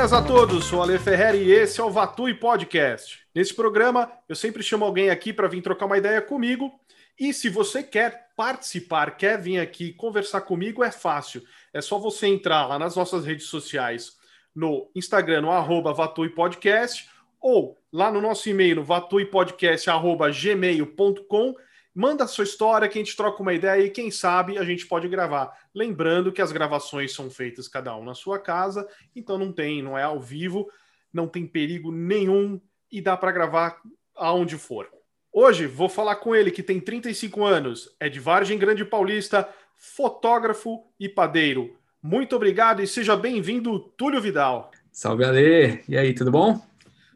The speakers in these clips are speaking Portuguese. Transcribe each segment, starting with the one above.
Buenas a todos, sou Ale Ferreira e esse é o Vatui Podcast. Nesse programa, eu sempre chamo alguém aqui para vir trocar uma ideia comigo. E se você quer participar, quer vir aqui conversar comigo, é fácil. É só você entrar lá nas nossas redes sociais, no Instagram, no arroba Vatui Podcast, ou lá no nosso e-mail, no vatuipodcast.gmail.com Manda a sua história que a gente troca uma ideia e quem sabe a gente pode gravar. Lembrando que as gravações são feitas cada um na sua casa, então não tem, não é ao vivo, não tem perigo nenhum e dá para gravar aonde for. Hoje vou falar com ele que tem 35 anos, é de Vargem Grande Paulista, fotógrafo e padeiro. Muito obrigado e seja bem-vindo, Túlio Vidal. Salve, Ale! E aí, tudo bom?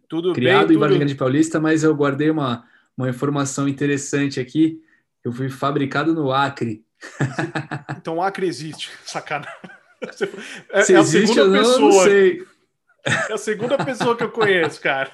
Tudo Criado bem, Criado em Vargem Grande Paulista, mas eu guardei uma uma informação interessante aqui. Eu fui fabricado no Acre. Então o Acre existe, sacanagem. É, Se é existe ou não, pessoa. não sei. É a segunda pessoa que eu conheço, cara.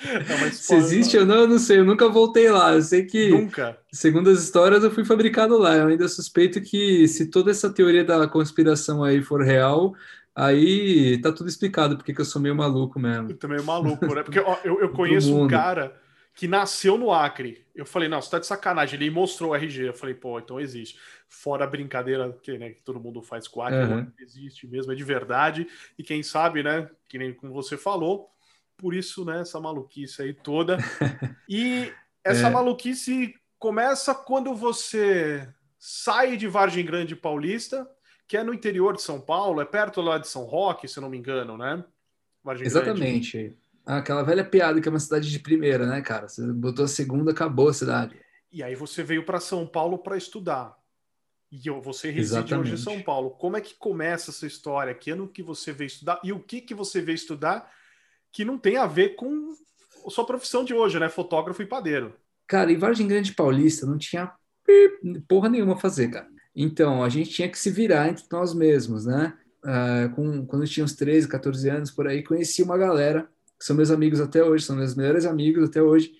É Se existe ou não, eu não sei. Eu nunca voltei lá. Eu sei que, nunca. segundo as histórias, eu fui fabricado lá. Eu ainda suspeito que, se toda essa teoria da conspiração aí for real, aí tá tudo explicado, porque eu sou meio maluco mesmo. Eu também maluco, né? Porque ó, eu, eu conheço um cara que nasceu no Acre. Eu falei, não, você tá de sacanagem. Ele mostrou o RG. Eu falei, pô, então existe. Fora a brincadeira que, né, que todo mundo faz com o Acre, uhum. existe mesmo, é de verdade. E quem sabe, né, que nem como você falou, por isso, né, essa maluquice aí toda. E essa é. maluquice começa quando você sai de Vargem Grande Paulista, que é no interior de São Paulo, é perto lá de São Roque, se não me engano, né? Vargem Exatamente. Grande. Aquela velha piada que é uma cidade de primeira, né, cara? Você botou a segunda, acabou a cidade. E aí você veio para São Paulo para estudar. E você reside Exatamente. hoje em São Paulo. Como é que começa essa história? Que ano que você veio estudar? E o que que você veio estudar que não tem a ver com a sua profissão de hoje, né? Fotógrafo e padeiro. Cara, em Vargem Grande Paulista não tinha porra nenhuma a fazer, cara. Então, a gente tinha que se virar entre nós mesmos, né? Uh, com, quando eu tinha uns 13, 14 anos, por aí, conheci uma galera são meus amigos até hoje, são meus melhores amigos até hoje.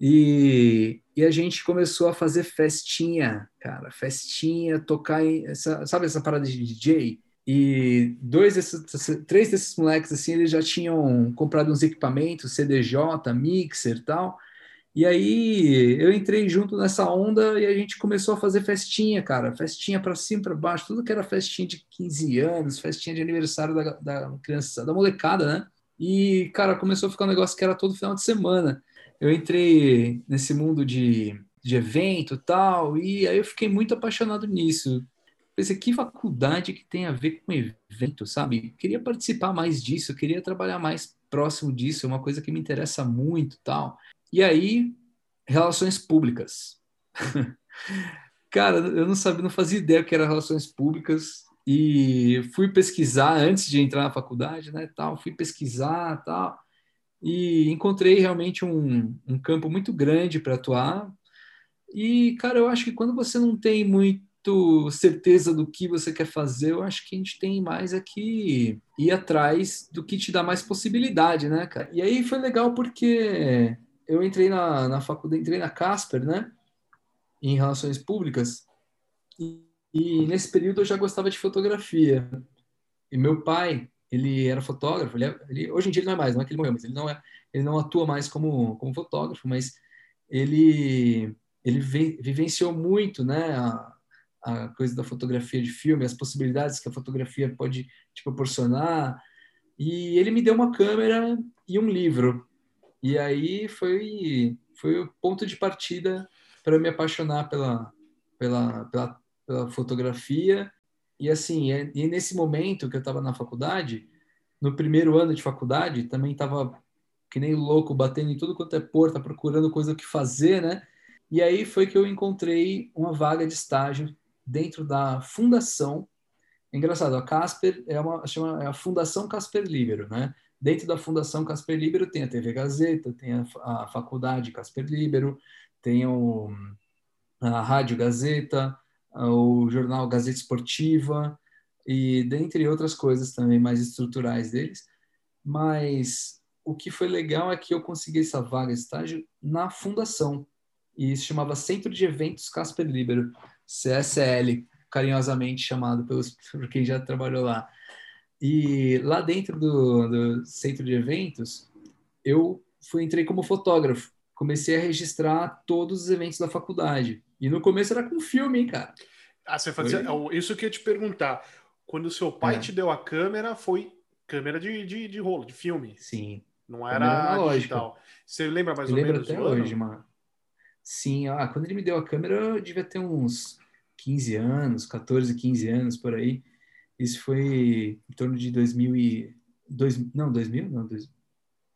E, e a gente começou a fazer festinha, cara, festinha, tocar em, essa, sabe essa parada de DJ? E dois desses, três desses moleques, assim, eles já tinham comprado uns equipamentos, CDJ, mixer tal. E aí eu entrei junto nessa onda e a gente começou a fazer festinha, cara. Festinha para cima, para baixo, tudo que era festinha de 15 anos, festinha de aniversário da, da criança, da molecada, né? E, cara, começou a ficar um negócio que era todo final de semana. Eu entrei nesse mundo de, de evento e tal, e aí eu fiquei muito apaixonado nisso. Pensei, que faculdade que tem a ver com evento, sabe? Queria participar mais disso, queria trabalhar mais próximo disso, é uma coisa que me interessa muito tal. E aí, relações públicas. Cara, eu não sabia, não fazia ideia que era relações públicas e fui pesquisar antes de entrar na faculdade, né, tal, fui pesquisar, tal, e encontrei realmente um, um campo muito grande para atuar. E, cara, eu acho que quando você não tem muito certeza do que você quer fazer, eu acho que a gente tem mais aqui ir atrás do que te dá mais possibilidade, né, cara? E aí foi legal porque eu entrei na, na faculdade, entrei na Casper, né, em Relações Públicas, e e nesse período eu já gostava de fotografia. E meu pai, ele era fotógrafo, ele, é, ele, hoje em dia ele não é mais, não é que ele morreu, mas ele não, é, ele não atua mais como, como fotógrafo, mas ele, ele vi, vivenciou muito né, a, a coisa da fotografia de filme, as possibilidades que a fotografia pode te proporcionar. E ele me deu uma câmera e um livro. E aí foi, foi o ponto de partida para me apaixonar pela, pela, pela pela fotografia. E assim, é, e nesse momento que eu estava na faculdade, no primeiro ano de faculdade, também estava que nem louco, batendo em tudo quanto é porta, procurando coisa que fazer, né? E aí foi que eu encontrei uma vaga de estágio dentro da fundação. Engraçado, a Casper é uma chama é a Fundação Casper Libero, né? Dentro da Fundação Casper Libero tem a TV Gazeta, tem a, a Faculdade Casper Libero, tem o, a Rádio Gazeta, o jornal Gazeta Esportiva e dentre outras coisas também mais estruturais deles. Mas o que foi legal é que eu consegui essa vaga estágio na fundação e isso chamava Centro de Eventos Casper Libero, CSL, carinhosamente chamado pelos, por quem já trabalhou lá. E lá dentro do, do centro de eventos, eu fui, entrei como fotógrafo. Comecei a registrar todos os eventos da faculdade. E no começo era com filme, hein, cara. Ah, você fazia. Foi... Isso que eu ia te perguntar. Quando o seu pai é. te deu a câmera, foi câmera de, de, de rolo, de filme. Sim. Não era digital. Você lembra mais eu ou menos? Lembro até hoje, mano. Sim, ah, quando ele me deu a câmera, eu devia ter uns 15 anos, 14, 15 anos por aí. Isso foi em torno de 2000 e... Dois, não, 2000? Não, dois,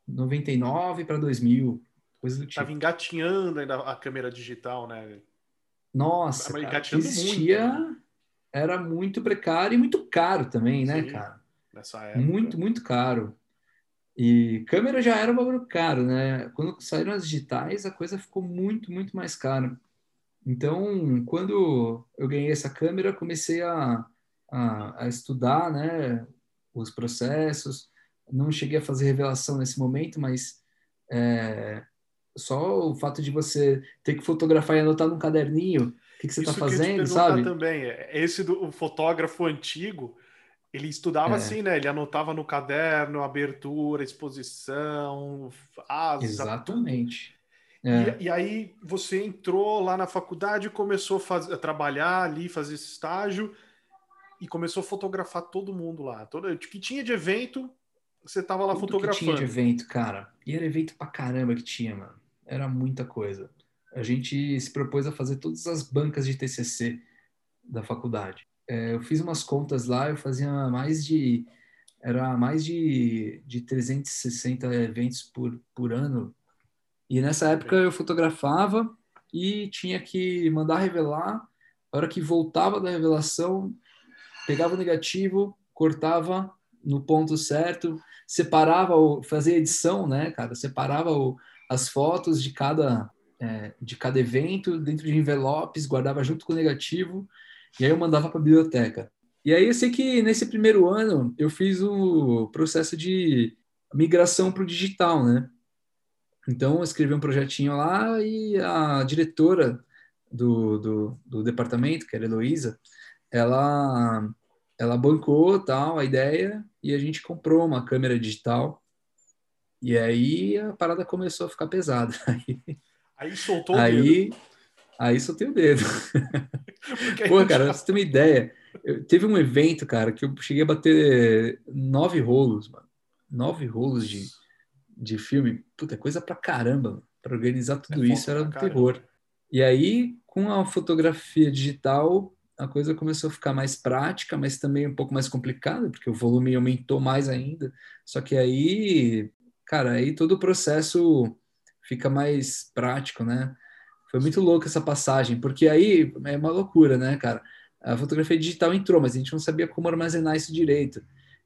99 para 2000, coisa do tipo. Tava engatinhando ainda a câmera digital, né? Nossa, cara, existia, muito, né? era muito precário e muito caro também, né, Sim, cara? Nessa época. Muito, muito caro. E câmera já era um bagulho caro, né? Quando saíram as digitais, a coisa ficou muito, muito mais cara. Então, quando eu ganhei essa câmera, comecei a, a, a estudar, né, os processos. Não cheguei a fazer revelação nesse momento, mas é, só o fato de você ter que fotografar e anotar num caderninho o que, que você está fazendo, sabe? também. Esse do fotógrafo antigo, ele estudava é. assim, né? Ele anotava no caderno, abertura, exposição, asa. Exatamente. É. E, e, aí você entrou lá na faculdade, começou a, fazer, a trabalhar ali, fazer esse estágio e começou a fotografar todo mundo lá. Todo, o que tinha de evento, você tava lá Tudo fotografando. Que tinha de evento, cara. E era evento pra caramba que tinha, mano. Era muita coisa. A gente se propôs a fazer todas as bancas de TCC da faculdade. É, eu fiz umas contas lá, eu fazia mais de era mais de, de 360 eventos por, por ano. E nessa época eu fotografava e tinha que mandar revelar. A hora que voltava da revelação, pegava o negativo, cortava no ponto certo, separava, o, fazia edição, né, cara? Separava o, as fotos de cada, é, de cada evento dentro de envelopes, guardava junto com o negativo e aí eu mandava para a biblioteca. E aí eu sei que nesse primeiro ano eu fiz o processo de migração para o digital, né? Então eu escrevi um projetinho lá e a diretora do, do, do departamento, que era a Heloísa, ela, ela bancou tal, a ideia e a gente comprou uma câmera digital. E aí a parada começou a ficar pesada. Aí, soltou aí, o dedo. Aí soltei o dedo. Pô, cara, pra você ter uma ideia, eu, teve um evento, cara, que eu cheguei a bater nove rolos, mano. Nove rolos de, de filme. Puta, coisa pra caramba. Para organizar tudo é isso era um terror. E aí, com a fotografia digital, a coisa começou a ficar mais prática, mas também um pouco mais complicada, porque o volume aumentou mais ainda. Só que aí, cara, aí todo o processo fica mais prático, né? Foi muito louco essa passagem, porque aí é uma loucura, né, cara? A fotografia digital entrou, mas a gente não sabia como armazenar isso direito.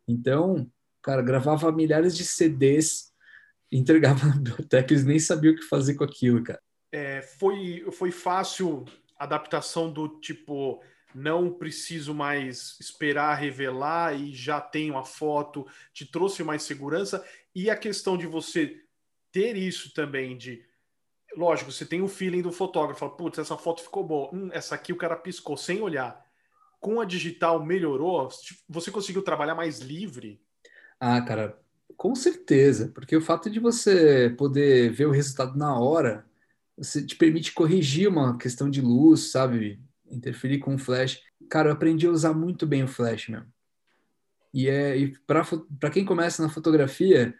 Então, cara, gravava milhares de CDs, entregava na biblioteca, eles nem sabiam o que fazer com aquilo, cara. É, foi, foi fácil a adaptação do tipo, não preciso mais esperar revelar e já tenho a foto, te trouxe mais segurança. E a questão de você ter isso também de lógico, você tem o feeling do fotógrafo, putz, essa foto ficou boa, hum, essa aqui o cara piscou sem olhar. Com a digital melhorou? Você conseguiu trabalhar mais livre? Ah, cara, com certeza, porque o fato de você poder ver o resultado na hora, você te permite corrigir uma questão de luz, sabe? Interferir com o flash. Cara, eu aprendi a usar muito bem o flash mesmo. E é e para quem começa na fotografia,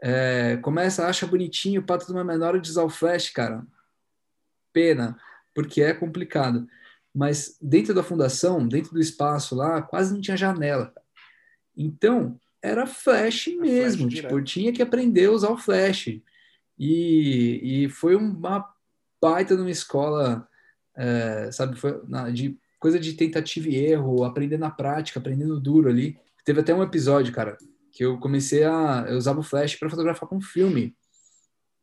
é, começa, acha bonitinho, pato de uma menor de usar o flash, cara. Pena, porque é complicado. Mas dentro da fundação, dentro do espaço lá, quase não tinha janela. Então, era flash mesmo. Flash tipo, tinha que aprender a usar o flash. E, e foi uma baita numa escola, é, sabe, foi na, de coisa de tentativa e erro, aprender na prática, aprendendo duro ali. Teve até um episódio, cara, que eu comecei a eu usava o flash para fotografar com filme.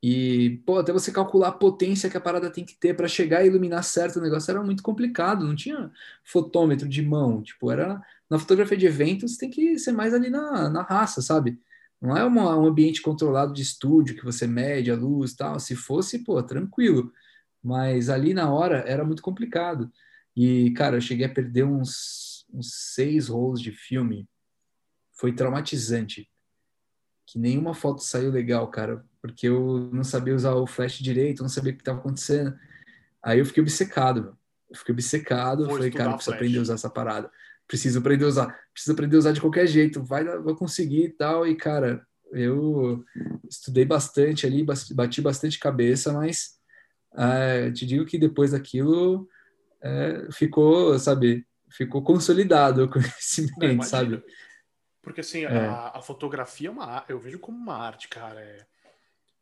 E, pô, até você calcular a potência que a parada tem que ter para chegar e iluminar certo o negócio era muito complicado, não tinha fotômetro de mão, tipo, era na fotografia de eventos tem que ser mais ali na, na raça, sabe? Não é uma, um ambiente controlado de estúdio que você mede a luz tal. Se fosse, pô, tranquilo. Mas ali na hora era muito complicado. E, cara, eu cheguei a perder uns, uns seis rolos de filme foi traumatizante. Que nenhuma foto saiu legal, cara, porque eu não sabia usar o flash direito, não sabia o que estava acontecendo. Aí eu fiquei obcecado, meu. Eu fiquei obcecado, Vou falei, cara, preciso flash. aprender a usar essa parada. Preciso aprender a usar, preciso aprender a usar de qualquer jeito, vai, vou conseguir e tal. E, cara, eu estudei bastante ali, bati bastante cabeça, mas é, te digo que depois daquilo é, ficou, sabe, ficou consolidado o conhecimento, Não, sabe? Porque assim, é. a, a, fotografia é uma eu vejo como uma arte, cara. É,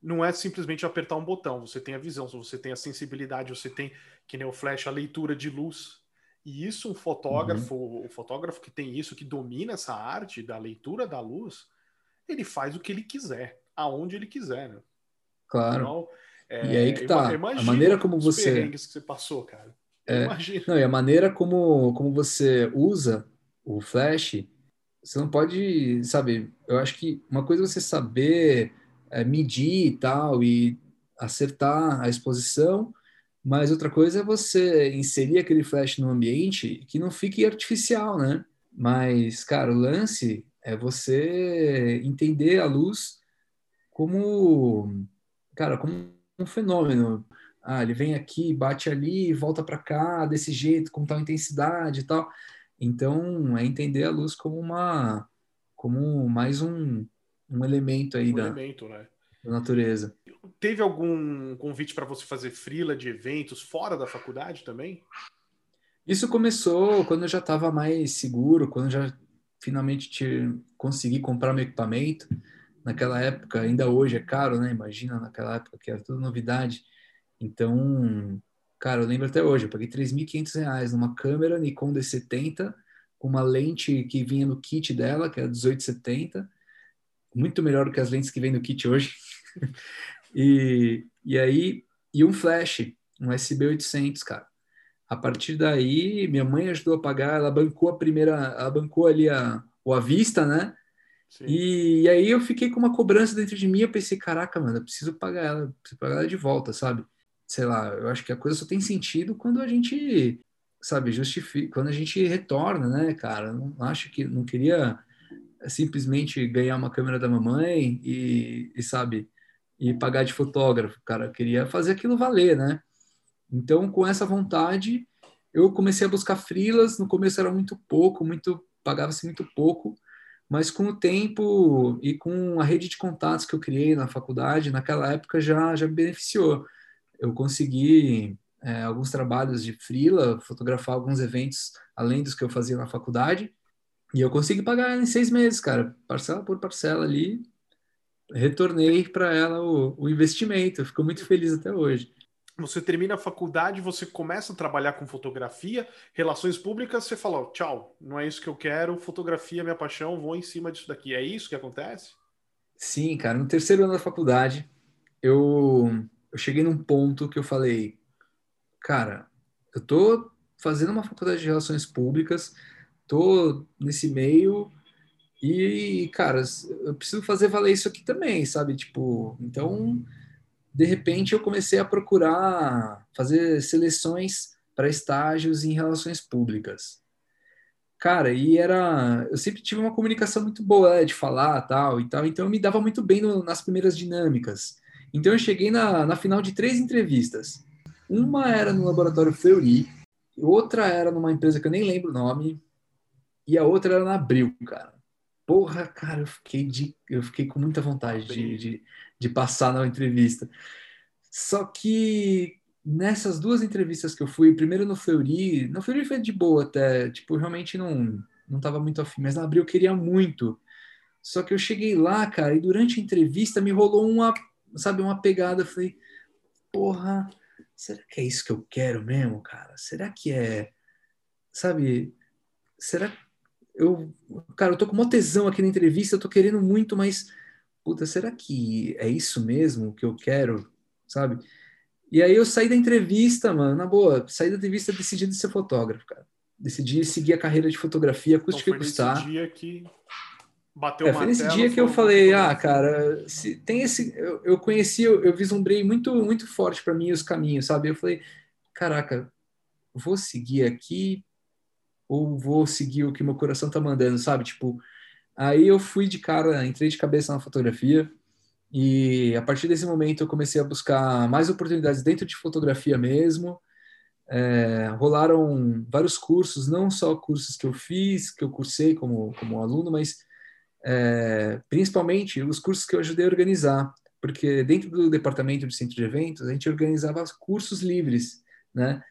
não é simplesmente apertar um botão, você tem a visão, você tem a sensibilidade, você tem, que nem o flash, a leitura de luz. E isso, um fotógrafo, uhum. o fotógrafo que tem isso, que domina essa arte da leitura da luz, ele faz o que ele quiser, aonde ele quiser, né? Claro. Então, é, e aí que tá. A maneira como você. que você passou, cara. É, não, e a maneira como, como você usa o Flash, você não pode, sabe? Eu acho que uma coisa é você saber é, medir e tal, e acertar a exposição, mas outra coisa é você inserir aquele flash no ambiente que não fique artificial, né? Mas, cara, o lance é você entender a luz como, cara, como um fenômeno. Ah, ele vem aqui, bate ali, volta para cá, desse jeito, com tal intensidade e tal. Então, é entender a luz como uma, como mais um, um elemento aí um da, elemento, né? da natureza. Teve algum convite para você fazer frila de eventos fora da faculdade também? Isso começou quando eu já estava mais seguro, quando eu já finalmente te, consegui comprar meu equipamento naquela época, ainda hoje é caro, né? Imagina naquela época que era tudo novidade. Então, cara, eu lembro até hoje, eu paguei 3.500 reais numa câmera Nikon D70 com uma lente que vinha no kit dela, que é 1870, muito melhor do que as lentes que vem no kit hoje. e, e aí, e um flash, um SB800, cara. A partir daí, minha mãe ajudou a pagar, ela bancou a primeira, ela bancou ali a, o à vista, né? E, e, aí eu fiquei com uma cobrança dentro de mim, eu pensei, caraca, mano, eu preciso pagar ela, preciso pagar ela de volta, sabe? Sei lá, eu acho que a coisa só tem sentido quando a gente, sabe, justifica, quando a gente retorna, né, cara? Não acho que não queria simplesmente ganhar uma câmera da mamãe e, e sabe, e pagar de fotógrafo, cara, eu queria fazer aquilo valer, né? Então, com essa vontade, eu comecei a buscar frilas, no começo era muito pouco, muito pagava-se muito pouco, mas com o tempo e com a rede de contatos que eu criei na faculdade, naquela época já, já me beneficiou. Eu consegui é, alguns trabalhos de freela, fotografar alguns eventos além dos que eu fazia na faculdade, e eu consegui pagar em seis meses, cara, parcela por parcela ali. Retornei para ela o, o investimento, ficou muito feliz até hoje você termina a faculdade, você começa a trabalhar com fotografia, relações públicas, você fala, tchau, não é isso que eu quero, fotografia é minha paixão, vou em cima disso daqui. É isso que acontece? Sim, cara. No terceiro ano da faculdade, eu, eu cheguei num ponto que eu falei, cara, eu tô fazendo uma faculdade de relações públicas, tô nesse meio e, cara, eu preciso fazer valer isso aqui também, sabe? Tipo, então de repente eu comecei a procurar fazer seleções para estágios em relações públicas. Cara, e era. Eu sempre tive uma comunicação muito boa né, de falar tal e tal, então eu me dava muito bem no, nas primeiras dinâmicas. Então eu cheguei na, na final de três entrevistas. Uma era no laboratório Fleury, outra era numa empresa que eu nem lembro o nome, e a outra era na Abril, cara. Porra, cara, eu fiquei, de, eu fiquei com muita vontade de, de, de passar na entrevista. Só que nessas duas entrevistas que eu fui, primeiro no Fleury, no Fleury foi de boa até, tipo, realmente não não tava muito afim, mas na Abril eu queria muito. Só que eu cheguei lá, cara, e durante a entrevista me rolou uma, sabe, uma pegada, eu falei, porra, será que é isso que eu quero mesmo, cara? Será que é, sabe, será eu, cara, eu tô com uma tesão aqui na entrevista, eu tô querendo muito, mas, puta, será que é isso mesmo que eu quero, sabe? E aí eu saí da entrevista, mano, na boa, saí da entrevista decidido ser fotógrafo, cara. Decidi seguir a carreira de fotografia, custe então, que custar. Dia que bateu é, foi nesse dia que eu falei, ah, cara, se tem esse, eu, eu conheci, eu, eu vislumbrei muito, muito forte para mim os caminhos, sabe? Eu falei, caraca, vou seguir aqui ou vou seguir o que meu coração tá mandando, sabe? Tipo, Aí eu fui de cara, entrei de cabeça na fotografia e a partir desse momento eu comecei a buscar mais oportunidades dentro de fotografia mesmo. É, rolaram vários cursos, não só cursos que eu fiz, que eu cursei como, como aluno, mas é, principalmente os cursos que eu ajudei a organizar, porque dentro do departamento de centro de eventos a gente organizava cursos livres, né?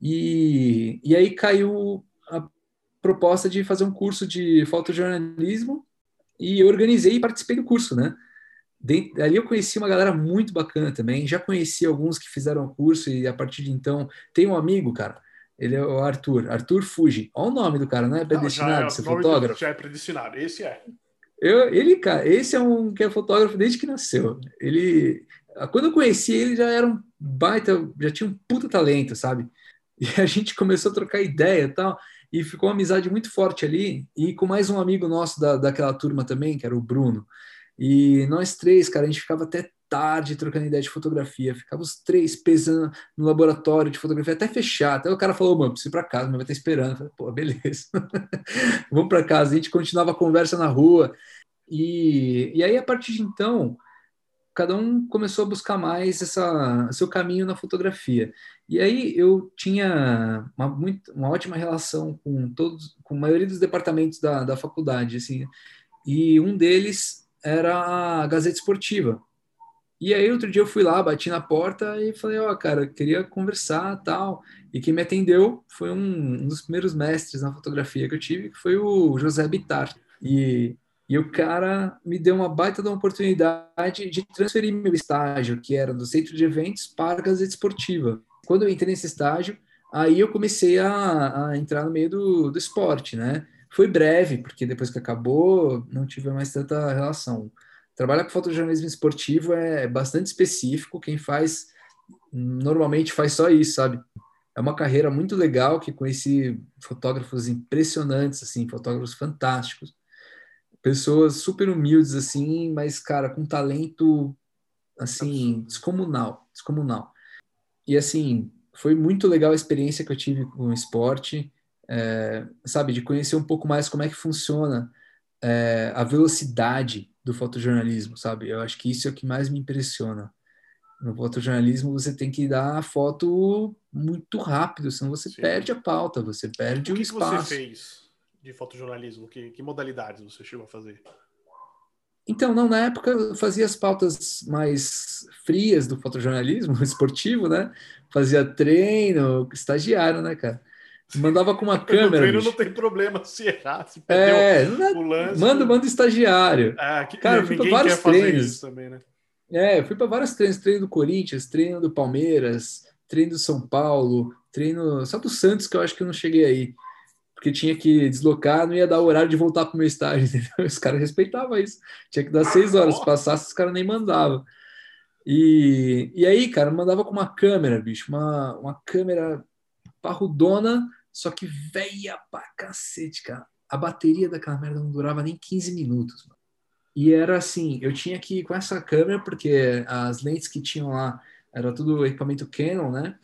E, e aí caiu a proposta de fazer um curso de fotojornalismo e eu organizei e participei do curso, né? Dentro, ali eu conheci uma galera muito bacana também, já conheci alguns que fizeram o curso e a partir de então tem um amigo, cara, ele é o Arthur, Arthur Fuji. Olha o nome do cara, não é predestinado não, é, fotógrafo? Já é predestinado, esse é. Eu, ele, cara, esse é um que é fotógrafo desde que nasceu. Ele, quando eu conheci ele, já era um baita, já tinha um puta talento, sabe? E a gente começou a trocar ideia e tal, e ficou uma amizade muito forte ali. E com mais um amigo nosso da, daquela turma também, que era o Bruno. E nós três, cara, a gente ficava até tarde trocando ideia de fotografia. Ficava os três pesando no laboratório de fotografia até fechar. Até o cara falou, mano, preciso ir para casa, mas vai estar esperando. Falei, pô, beleza. Vamos para casa. A gente continuava a conversa na rua. E, e aí, a partir de então, cada um começou a buscar mais essa seu caminho na fotografia. E aí eu tinha uma, muito, uma ótima relação com todos, com a maioria dos departamentos da, da faculdade, assim. E um deles era a Gazeta Esportiva. E aí outro dia eu fui lá, bati na porta e falei, ó, oh, cara, queria conversar, tal. E quem me atendeu foi um, um dos primeiros mestres na fotografia que eu tive, que foi o José Bitar. E e o cara me deu uma baita de uma oportunidade de transferir meu estágio, que era do centro de eventos, para a Gazeta Esportiva. Quando eu entrei nesse estágio, aí eu comecei a, a entrar no meio do, do esporte, né? Foi breve, porque depois que acabou, não tive mais tanta relação. Trabalhar com fotojornalismo esportivo é bastante específico, quem faz normalmente faz só isso, sabe? É uma carreira muito legal que conheci fotógrafos impressionantes, assim, fotógrafos fantásticos pessoas super humildes assim, mas cara, com talento assim descomunal, descomunal. E assim, foi muito legal a experiência que eu tive com o esporte, é, sabe, de conhecer um pouco mais como é que funciona é, a velocidade do fotojornalismo, sabe? Eu acho que isso é o que mais me impressiona. No fotojornalismo você tem que dar a foto muito rápido, senão você Sim. perde a pauta, você perde o, que o espaço. Que você fez? de fotojornalismo? Que, que modalidades você chegou a fazer? Então, não, na época eu fazia as pautas mais frias do fotojornalismo esportivo, né? Fazia treino, estagiário, né, cara? Mandava com uma câmera. Bicho. não tem problema se errar, se é, o lance. Manda, manda estagiário. É, que, cara, eu fui para vários treinos. Também, né? É, eu fui para vários treinos, treino do Corinthians, treino do Palmeiras, treino do São Paulo, treino só do Santos que eu acho que eu não cheguei aí porque tinha que deslocar, não ia dar o horário de voltar para o meu estágio, entendeu? Os caras respeitavam isso. Tinha que dar seis horas, se passasse, os caras nem mandavam. E, e aí, cara, mandava com uma câmera, bicho, uma, uma câmera parrudona, só que velha pra cacete, cara. A bateria daquela merda não durava nem 15 minutos. Mano. E era assim, eu tinha que ir com essa câmera, porque as lentes que tinham lá era tudo equipamento Canon, né?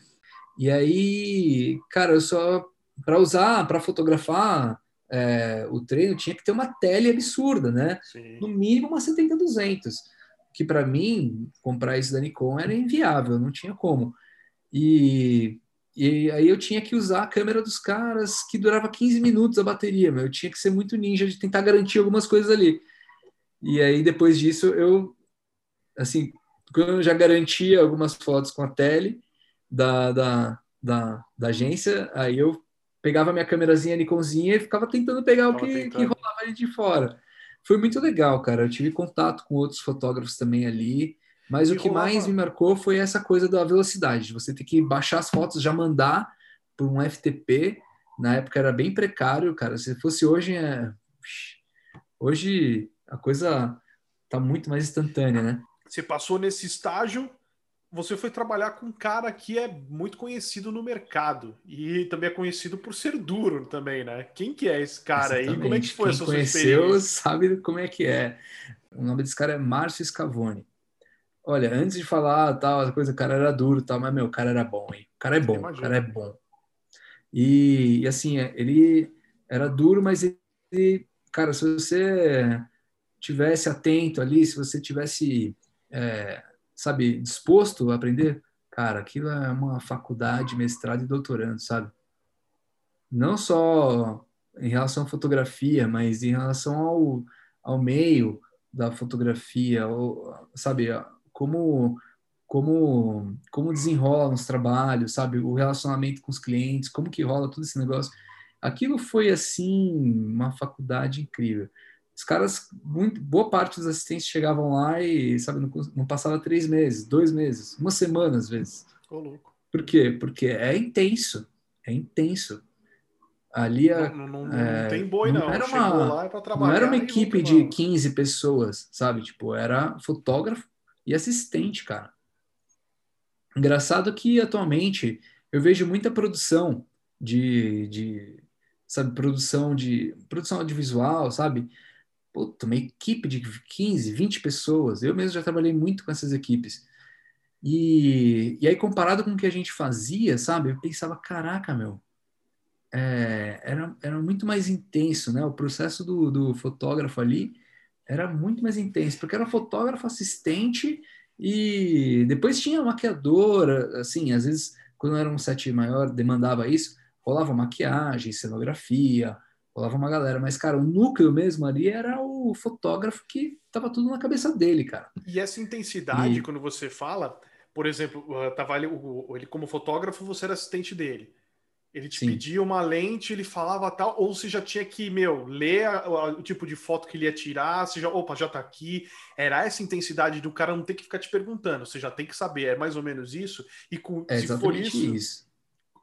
E aí, cara, eu só para usar, para fotografar é, o treino, tinha que ter uma tele absurda, né? Sim. No mínimo uma 70-200, que para mim, comprar isso da Nikon era inviável, não tinha como. E, e aí eu tinha que usar a câmera dos caras, que durava 15 minutos a bateria, meu. eu tinha que ser muito ninja de tentar garantir algumas coisas ali. E aí depois disso eu, assim, quando eu já garantia algumas fotos com a tele da, da, da, da agência, aí eu pegava minha câmerazinha Nikonzinha e ficava tentando pegar o que, que rolava ali de fora. Foi muito legal, cara. Eu tive contato com outros fotógrafos também ali, mas e o que rolava... mais me marcou foi essa coisa da velocidade. Você tem que baixar as fotos, já mandar por um FTP. Na época era bem precário, cara. Se fosse hoje, é... hoje a coisa tá muito mais instantânea, né? Você passou nesse estágio você foi trabalhar com um cara que é muito conhecido no mercado e também é conhecido por ser duro também, né? Quem que é esse cara Exatamente. aí? Como é que foi Quem a sua conheceu sabe como é que é. O nome desse cara é Márcio Scavone. Olha, antes de falar tal, a coisa, o cara era duro, tal, mas meu, o cara era bom, hein? O cara é bom, o cara é bom. E, e assim, ele era duro, mas ele cara, se você tivesse atento ali, se você tivesse, é, sabe, disposto a aprender, cara, aquilo é uma faculdade, mestrado e doutorando, sabe? Não só em relação à fotografia, mas em relação ao, ao meio da fotografia, ou, sabe, como como como desenrola os trabalhos, sabe, o relacionamento com os clientes, como que rola todo esse negócio. Aquilo foi assim uma faculdade incrível. Os caras, muito, boa parte dos assistentes chegavam lá e, sabe, não, não passava três meses, dois meses, uma semana às vezes. Ô, louco. Por quê? Porque é intenso, é intenso. Ali a, não, não, não, é, não tem boi, não. Era uma, não era uma equipe de 15 pessoas, sabe? Tipo, era fotógrafo e assistente, cara. Engraçado que atualmente eu vejo muita produção de, de sabe, produção de produção audiovisual, sabe? Puta, uma equipe de 15, 20 pessoas. Eu mesmo já trabalhei muito com essas equipes. E, e aí, comparado com o que a gente fazia, sabe? Eu pensava, caraca, meu, é, era, era muito mais intenso, né? O processo do, do fotógrafo ali era muito mais intenso, porque era fotógrafo assistente e depois tinha maquiadora, assim, às vezes, quando era um set maior, demandava isso, rolava maquiagem, cenografia, rolava uma galera, mas, cara, o núcleo mesmo ali era o fotógrafo que tava tudo na cabeça dele, cara. E essa intensidade, e... quando você fala, por exemplo, tava ali, ele como fotógrafo, você era assistente dele. Ele te Sim. pedia uma lente, ele falava tal, ou você já tinha que, meu, ler a, a, o tipo de foto que ele ia tirar, você já, opa, já tá aqui. Era essa intensidade do cara não ter que ficar te perguntando, você já tem que saber, é mais ou menos isso. E com, é se for isso, isso.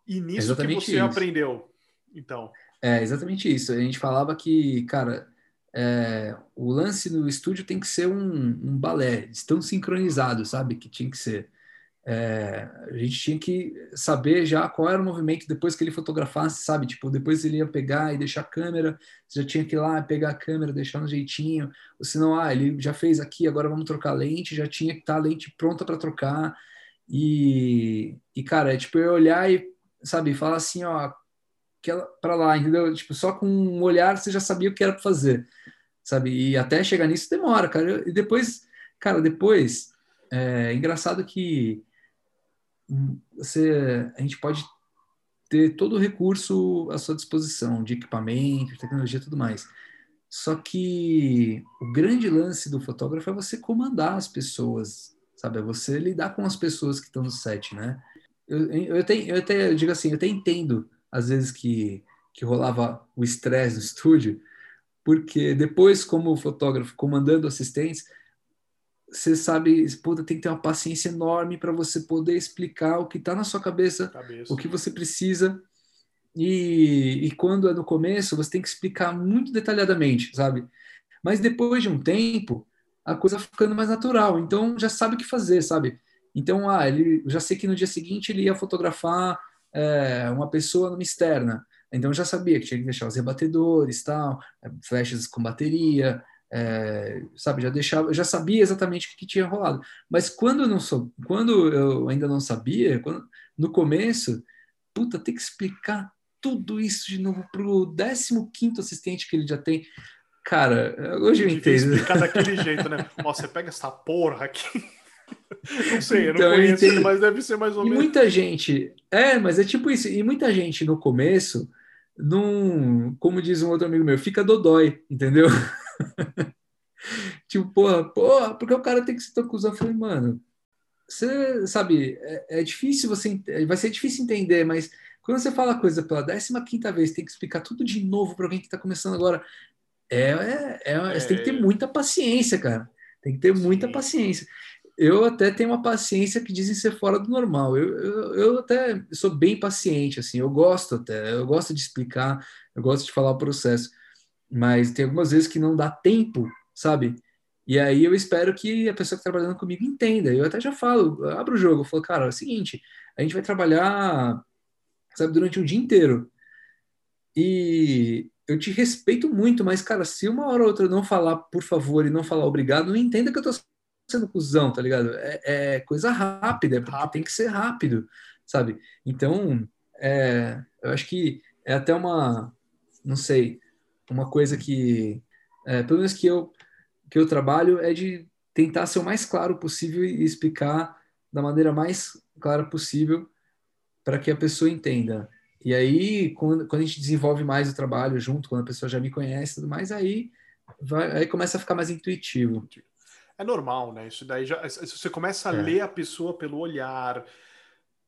E nisso exatamente que você isso. aprendeu. Então. É exatamente isso. A gente falava que, cara, é, o lance no estúdio tem que ser um, um balé, estão sincronizados, sabe? Que tinha que ser. É, a gente tinha que saber já qual era o movimento depois que ele fotografasse, sabe? Tipo, depois ele ia pegar e deixar a câmera, você já tinha que ir lá pegar a câmera, deixar no jeitinho, ou senão, ah, ele já fez aqui, agora vamos trocar lente, já tinha que estar tá a lente pronta para trocar. E, e, cara, é tipo eu olhar e, sabe, falar assim, ó, para lá, entendeu? Tipo, só com um olhar você já sabia o que era para fazer, sabe? E até chegar nisso demora, cara. E depois, cara, depois, é engraçado que você, a gente pode ter todo o recurso à sua disposição, de equipamento, tecnologia e tudo mais. Só que o grande lance do fotógrafo é você comandar as pessoas, sabe? É você lidar com as pessoas que estão no set, né? Eu, eu, tenho, eu até eu digo assim, eu até entendo às vezes que, que rolava o estresse no estúdio, porque depois, como fotógrafo, comandando assistentes, você sabe, puta, tem que ter uma paciência enorme para você poder explicar o que está na sua cabeça, cabeça, o que você precisa. E, e quando é no começo, você tem que explicar muito detalhadamente, sabe? Mas depois de um tempo, a coisa ficando mais natural. Então já sabe o que fazer, sabe? Então, ah, ele, já sei que no dia seguinte ele ia fotografar é, uma pessoa numa externa. Então já sabia que tinha que deixar os rebatedores, tal, flechas com bateria, é, sabe, já deixava, já sabia exatamente o que, tinha rolado. Mas quando eu não sou, quando eu ainda não sabia, quando, no começo, puta, tem que explicar tudo isso de novo pro 15 assistente que ele já tem. Cara, hoje eu entendo. explicar daquele jeito, né? Ó, você pega essa porra aqui. Não sei, eu não então, conheço mas deve ser mais ou e menos. muita gente, é, mas é tipo isso. E muita gente no começo, num, como diz um outro amigo meu, fica dodói, entendeu? tipo, porra, porra, porque o cara tem que se tocuzar. Eu falei, mano, você sabe, é, é, difícil você, vai ser difícil entender, mas quando você fala a coisa pela 15 vez, tem que explicar tudo de novo para alguém que está começando agora. É, é, é, é, você tem que ter muita paciência, cara. Tem que ter Sim. muita paciência. Eu até tenho uma paciência que dizem ser fora do normal. Eu, eu, eu até sou bem paciente, assim. Eu gosto até, eu gosto de explicar, eu gosto de falar o processo mas tem algumas vezes que não dá tempo, sabe? E aí eu espero que a pessoa que está trabalhando comigo entenda. Eu até já falo, abro o jogo, eu falo, cara, é o seguinte, a gente vai trabalhar, sabe, durante o dia inteiro. E eu te respeito muito, mas, cara, se uma hora ou outra eu não falar por favor e não falar obrigado, não entenda que eu tô sendo cuzão, tá ligado? É, é coisa rápida, é tem que ser rápido, sabe? Então, é, eu acho que é até uma, não sei, uma coisa que, é, pelo menos que eu, que eu trabalho, é de tentar ser o mais claro possível e explicar da maneira mais clara possível para que a pessoa entenda. E aí, quando, quando a gente desenvolve mais o trabalho junto, quando a pessoa já me conhece tudo mais, aí, vai, aí começa a ficar mais intuitivo. É normal, né? Isso daí já. Você começa a é. ler a pessoa pelo olhar,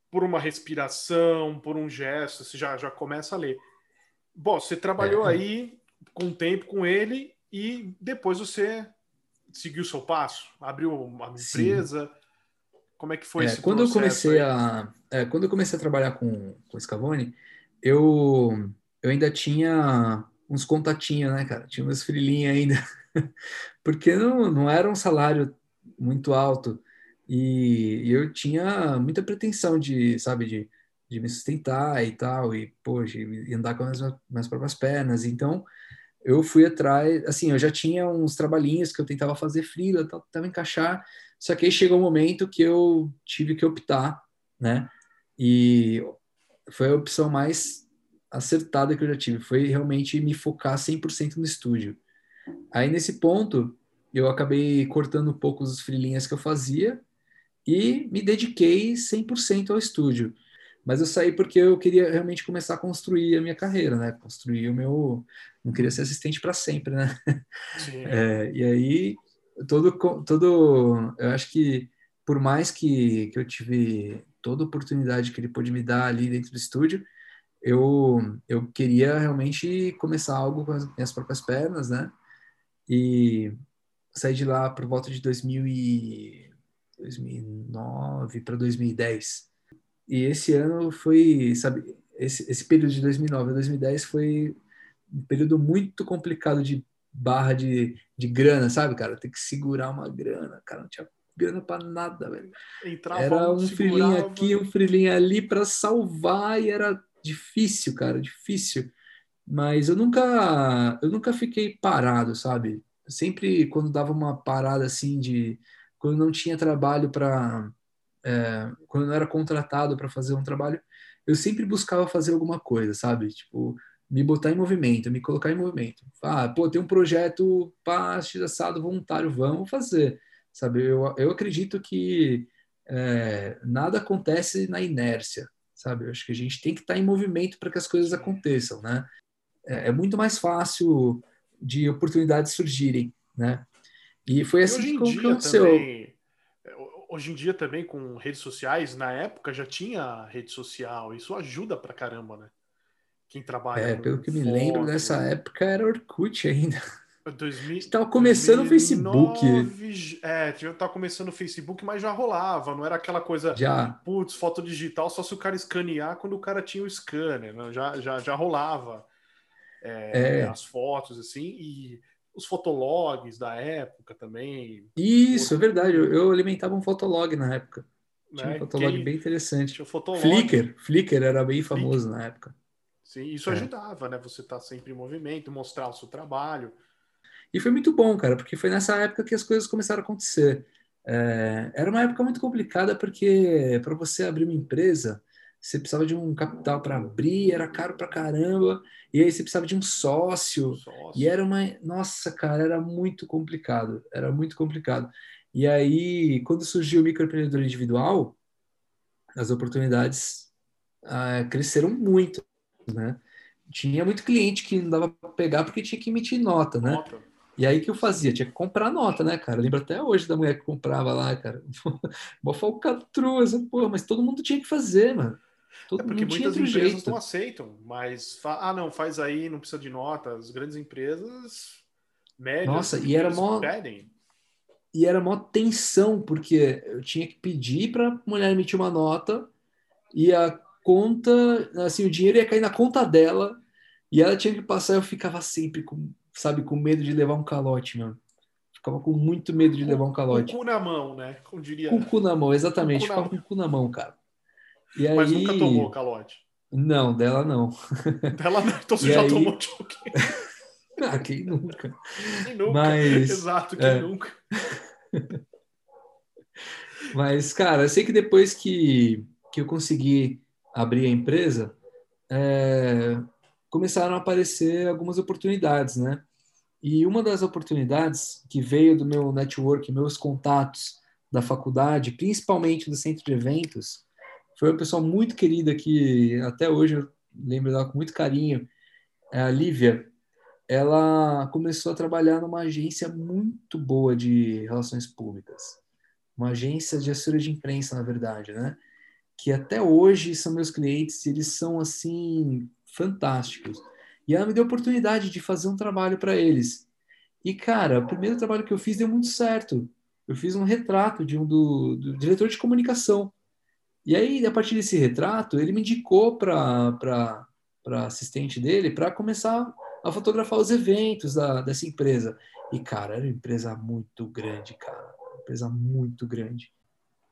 por uma respiração, por um gesto, você já, já começa a ler. Bom, você trabalhou é. aí com tempo com ele e depois você seguiu o seu passo, abriu uma empresa. Sim. Como é que foi é, esse quando eu comecei aí? a é, quando eu comecei a trabalhar com com Scavone, eu eu ainda tinha uns contatinhos, né, cara? Tinha umas frilinhas ainda. Porque não, não era um salário muito alto. E, e eu tinha muita pretensão de, sabe, de, de me sustentar e tal, e, poxa, e andar com as minhas próprias pernas. Então, eu fui atrás, assim, eu já tinha uns trabalhinhos que eu tentava fazer frila, tentava encaixar, só que aí chegou um momento que eu tive que optar, né? E foi a opção mais acertada que eu já tive, foi realmente me focar 100% no estúdio. Aí nesse ponto, eu acabei cortando um pouco os frilinhas que eu fazia e me dediquei 100% ao estúdio. Mas eu saí porque eu queria realmente começar a construir a minha carreira, né? Construir o meu. Não queria ser assistente para sempre, né? É, e aí, todo, todo. Eu acho que, por mais que, que eu tive toda a oportunidade que ele pôde me dar ali dentro do estúdio, eu, eu queria realmente começar algo com as minhas próprias pernas, né? E saí de lá por volta de 2000 e 2009 para 2010. E esse ano foi, sabe, esse, esse período de 2009 a 2010 foi um período muito complicado de barra de, de grana, sabe, cara? Tem que segurar uma grana, cara, não tinha grana para nada, velho. Entrava era um frilinho aqui, um frilinho ali para salvar e era difícil, cara, difícil. Mas eu nunca, eu nunca fiquei parado, sabe? Sempre quando dava uma parada assim de quando não tinha trabalho para é, quando não era contratado para fazer um trabalho, eu sempre buscava fazer alguma coisa, sabe? Tipo, me botar em movimento, me colocar em movimento. Ah, pô, tem um projeto parte assado voluntário, vamos fazer, sabe? Eu, eu acredito que é, nada acontece na inércia, sabe? Eu acho que a gente tem que estar em movimento para que as coisas aconteçam, né? É, é muito mais fácil de oportunidades surgirem, né? E foi assim que aconteceu. Também, hoje em dia também com redes sociais, na época já tinha rede social, isso ajuda pra caramba, né? Quem trabalha. É, pelo que me lembro, nessa época era Orkut ainda. 2000, Estava começando 2009, o Facebook. É, estava começando o Facebook, mas já rolava, não era aquela coisa, já. putz, foto digital, só se o cara escanear quando o cara tinha o scanner, né? já, já, já rolava é, é. as fotos, assim, e os fotologs da época também. Isso, é verdade. Eu, eu, alimentava um fotolog na época. Tinha um né, fotolog bem interessante. Tinha fotolog. Flickr, Flickr era bem famoso Flickr. na época. Sim, isso é. ajudava, né? Você estar tá sempre em movimento, mostrar o seu trabalho. E foi muito bom, cara, porque foi nessa época que as coisas começaram a acontecer. É, era uma época muito complicada porque para você abrir uma empresa, você precisava de um capital para abrir, era caro para caramba, e aí você precisava de um sócio, sócio, e era uma. Nossa, cara, era muito complicado, era muito complicado. E aí, quando surgiu o microempreendedor individual, as oportunidades ah, cresceram muito, né? Tinha muito cliente que não dava para pegar porque tinha que emitir nota, né? Nota. E aí que eu fazia? Tinha que comprar nota, né, cara? Eu lembro até hoje da mulher que comprava lá, cara. Uma falcatrua, essa porra, mas todo mundo tinha que fazer, mano. Todo é porque muitas empresas jeito. não aceitam, mas ah, não, faz aí, não precisa de nota. As grandes empresas médias Nossa, e era mó, pedem. E era mó tensão, porque eu tinha que pedir para a mulher emitir uma nota e a conta, assim, o dinheiro ia cair na conta dela e ela tinha que passar. Eu ficava sempre com, sabe, com medo de levar um calote, mano. Ficava com muito medo de levar um calote. Com o cu na mão, né? Como diria. Com o cu na mão, exatamente. Com ficava com o cu na mão, cara. E Mas aí... nunca tomou calote? Não, dela não. Dela não, então você e já aí... tomou de alguém. ah, quem nunca? Quem nunca? Mas... Exato, quem é... nunca? Mas, cara, eu sei que depois que, que eu consegui abrir a empresa, é... começaram a aparecer algumas oportunidades, né? E uma das oportunidades que veio do meu network, meus contatos da faculdade, principalmente do centro de eventos, foi uma pessoa muito querida que até hoje eu lembro dela com muito carinho, é a Lívia. Ela começou a trabalhar numa agência muito boa de relações públicas, uma agência de assessoria de imprensa, na verdade, né? Que até hoje são meus clientes, eles são assim fantásticos. E ela me deu a oportunidade de fazer um trabalho para eles. E, cara, o primeiro trabalho que eu fiz deu muito certo. Eu fiz um retrato de um do, do diretor de comunicação. E aí, a partir desse retrato, ele me indicou para assistente dele para começar a fotografar os eventos da, dessa empresa. E, cara, era uma empresa muito grande, cara. Uma empresa muito grande.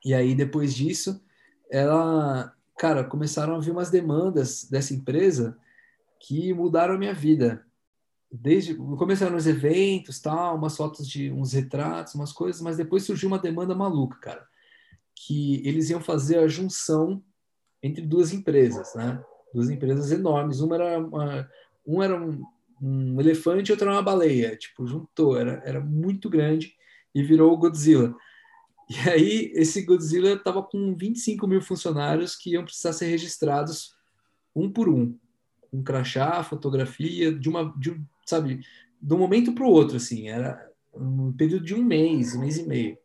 E aí, depois disso, ela, cara, começaram a vir umas demandas dessa empresa que mudaram a minha vida. Desde começaram os eventos, tal, umas fotos de uns retratos, umas coisas, mas depois surgiu uma demanda maluca, cara, que eles iam fazer a junção entre duas empresas, né? Duas empresas enormes. Uma era uma, um era um, um elefante e outra era uma baleia. Tipo, juntou, era, era muito grande e virou o Godzilla. E aí, esse Godzilla estava com 25 mil funcionários que iam precisar ser registrados um por um um crachá, fotografia, de uma, de, sabe, de um momento para o outro, assim, era um período de um mês, um mês e meio.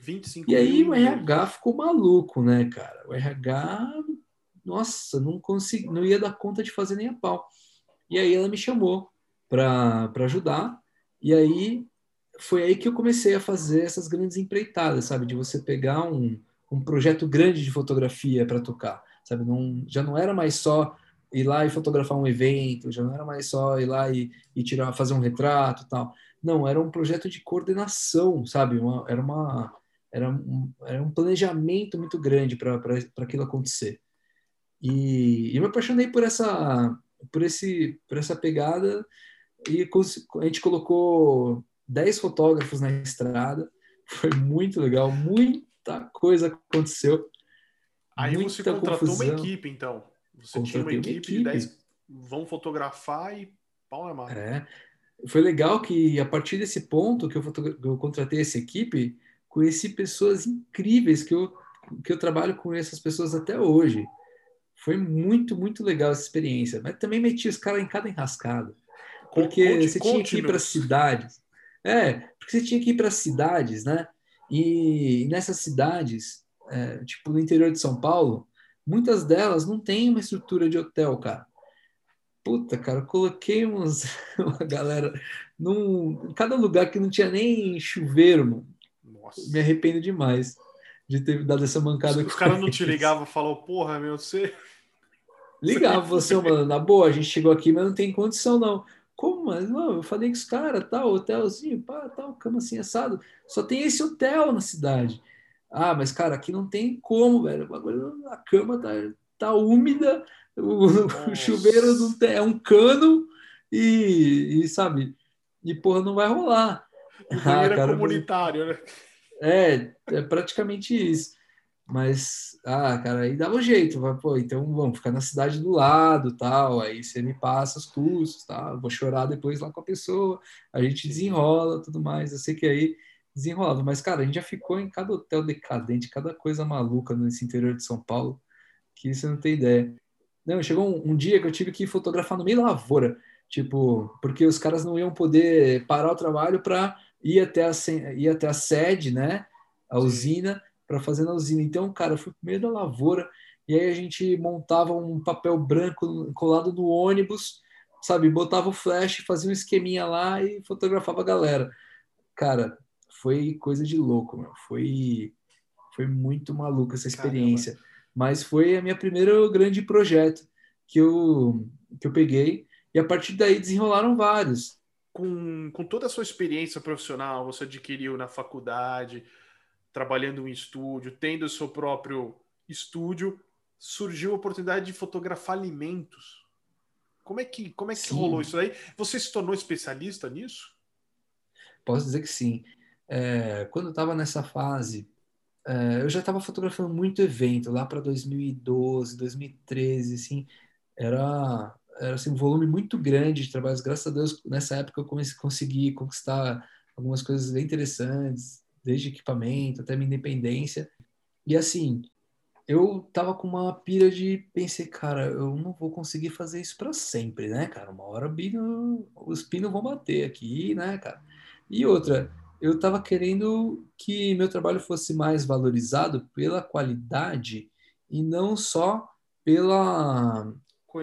25 e aí o RH ficou maluco, né, cara? O RH, nossa, não consegui, não ia dar conta de fazer nem a pau. E aí ela me chamou para ajudar, e aí foi aí que eu comecei a fazer essas grandes empreitadas, sabe? De você pegar um, um projeto grande de fotografia para tocar, sabe? Não, já não era mais só ir lá e fotografar um evento, já não era mais só ir lá e, e tirar, fazer um retrato tal. Não, era um projeto de coordenação, sabe? Uma, era, uma, era, um, era um planejamento muito grande para aquilo acontecer. E, e eu me apaixonei por essa, por, esse, por essa pegada e a gente colocou 10 fotógrafos na estrada. Foi muito legal, muita coisa aconteceu. Aí você contratou confusão. uma equipe, então. Você tinha uma equipe, uma equipe. de 10 vão fotografar e pau na mão. É. Foi legal que a partir desse ponto que eu, eu contratei essa equipe, conheci pessoas incríveis que eu, que eu trabalho com essas pessoas até hoje. Foi muito, muito legal essa experiência. Mas também meti os caras em cada enrascada. Porque conte, você tinha que ir para cidades. É, porque você tinha que ir para cidades, né? E nessas cidades, é, tipo no interior de São Paulo, Muitas delas não têm uma estrutura de hotel, cara. Puta, cara, coloquei uns, uma galera num cada lugar que não tinha nem chuveiro, mano. Nossa. Me arrependo demais de ter dado essa mancada. Os caras não te ligavam e falavam, porra, meu, você. Ligava você, mano, na boa, a gente chegou aqui, mas não tem condição, não. Como, mas não, eu falei com os caras, tal, hotelzinho, pá, tal, cama assim, assado. Só tem esse hotel na cidade. Ah, mas cara, aqui não tem como, velho. A cama tá, tá úmida, o, o chuveiro não tem, é um cano e, e, sabe, e porra, não vai rolar. O banheiro ah, cara, é comunitário, né? É, é praticamente isso. Mas, ah, cara, aí dava um jeito. Vai, pô, então vamos ficar na cidade do lado, tal. Aí você me passa os custos, tá? Vou chorar depois lá com a pessoa. A gente desenrola, tudo mais. Eu sei que aí desenrolado. Mas, cara, a gente já ficou em cada hotel decadente, cada coisa maluca nesse interior de São Paulo, que você não tem ideia. Não, chegou um, um dia que eu tive que fotografar no meio da lavoura, tipo, porque os caras não iam poder parar o trabalho para ir até a ir até a sede, né, a usina, para fazer na usina. Então, cara, eu fui no meio da lavoura e aí a gente montava um papel branco colado no ônibus, sabe, botava o flash, fazia um esqueminha lá e fotografava a galera. Cara, foi coisa de louco, meu. Foi, foi muito maluca essa experiência. Caramba. Mas foi a minha primeiro grande projeto que eu, que eu peguei. E a partir daí desenrolaram vários. Com, com toda a sua experiência profissional, você adquiriu na faculdade, trabalhando em estúdio, tendo o seu próprio estúdio, surgiu a oportunidade de fotografar alimentos. Como é que, como é que rolou isso aí? Você se tornou especialista nisso? Posso dizer que sim é, quando eu estava nessa fase, é, eu já estava fotografando muito evento, lá para 2012, 2013, assim, era, era assim, um volume muito grande de trabalhos. Graças a Deus, nessa época eu comecei, consegui conquistar algumas coisas bem interessantes, desde equipamento até minha independência. E assim, eu tava com uma pira de pensei, cara, eu não vou conseguir fazer isso para sempre, né, cara? Uma hora bino, os pinos vão bater aqui, né, cara? E outra, eu tava querendo que meu trabalho fosse mais valorizado pela qualidade e não só pela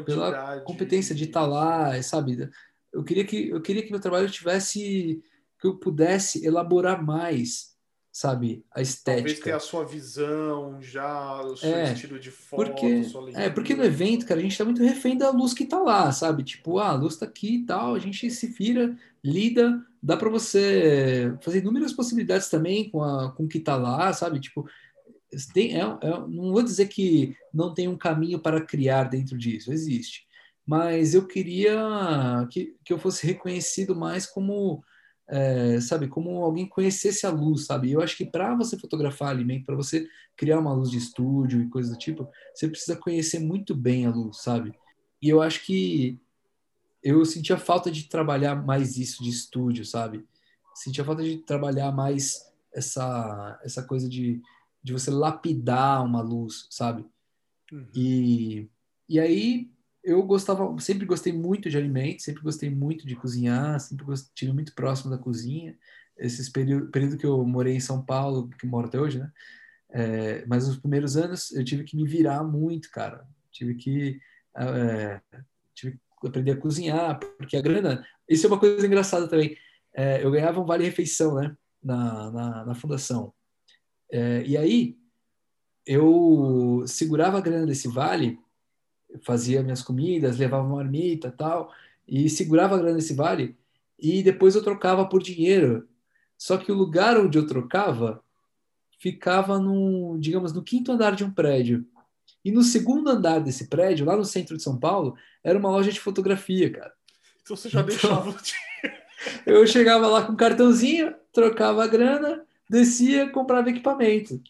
pela competência de estar tá lá, sabe? Eu queria que eu queria que meu trabalho tivesse que eu pudesse elaborar mais sabe, a estética. Talvez ter a sua visão, já o seu é, estilo de foto, porque, É, porque no evento, cara, a gente tá muito refém da luz que tá lá, sabe? Tipo, ah, a luz tá aqui e tal, a gente se vira, lida, dá para você fazer inúmeras possibilidades também com, a, com o que tá lá, sabe? Tipo, tem, é, é, não vou dizer que não tem um caminho para criar dentro disso, existe. Mas eu queria que, que eu fosse reconhecido mais como é, sabe, como alguém conhecesse a luz, sabe? Eu acho que para você fotografar alimento, para você criar uma luz de estúdio e coisa do tipo, você precisa conhecer muito bem a luz, sabe? E eu acho que eu sentia falta de trabalhar mais isso de estúdio, sabe? Sentia falta de trabalhar mais essa essa coisa de, de você lapidar uma luz, sabe? Uhum. E, e aí eu gostava, sempre gostei muito de alimentos, sempre gostei muito de cozinhar, sempre estive muito próximo da cozinha. Esses período, período que eu morei em São Paulo, que moro até hoje, né? É, mas nos primeiros anos eu tive que me virar muito, cara. Tive que, é, tive que aprender a cozinhar, porque a grana. Isso é uma coisa engraçada também. É, eu ganhava um vale-refeição, né? Na, na, na fundação. É, e aí eu segurava a grana desse vale fazia minhas comidas, levava uma marmita tal, e segurava a grana nesse vale, e depois eu trocava por dinheiro. Só que o lugar onde eu trocava ficava no, digamos, no quinto andar de um prédio. E no segundo andar desse prédio, lá no centro de São Paulo, era uma loja de fotografia, cara. Então você já então, deixava Eu chegava lá com um cartãozinho, trocava a grana, descia, comprava equipamento.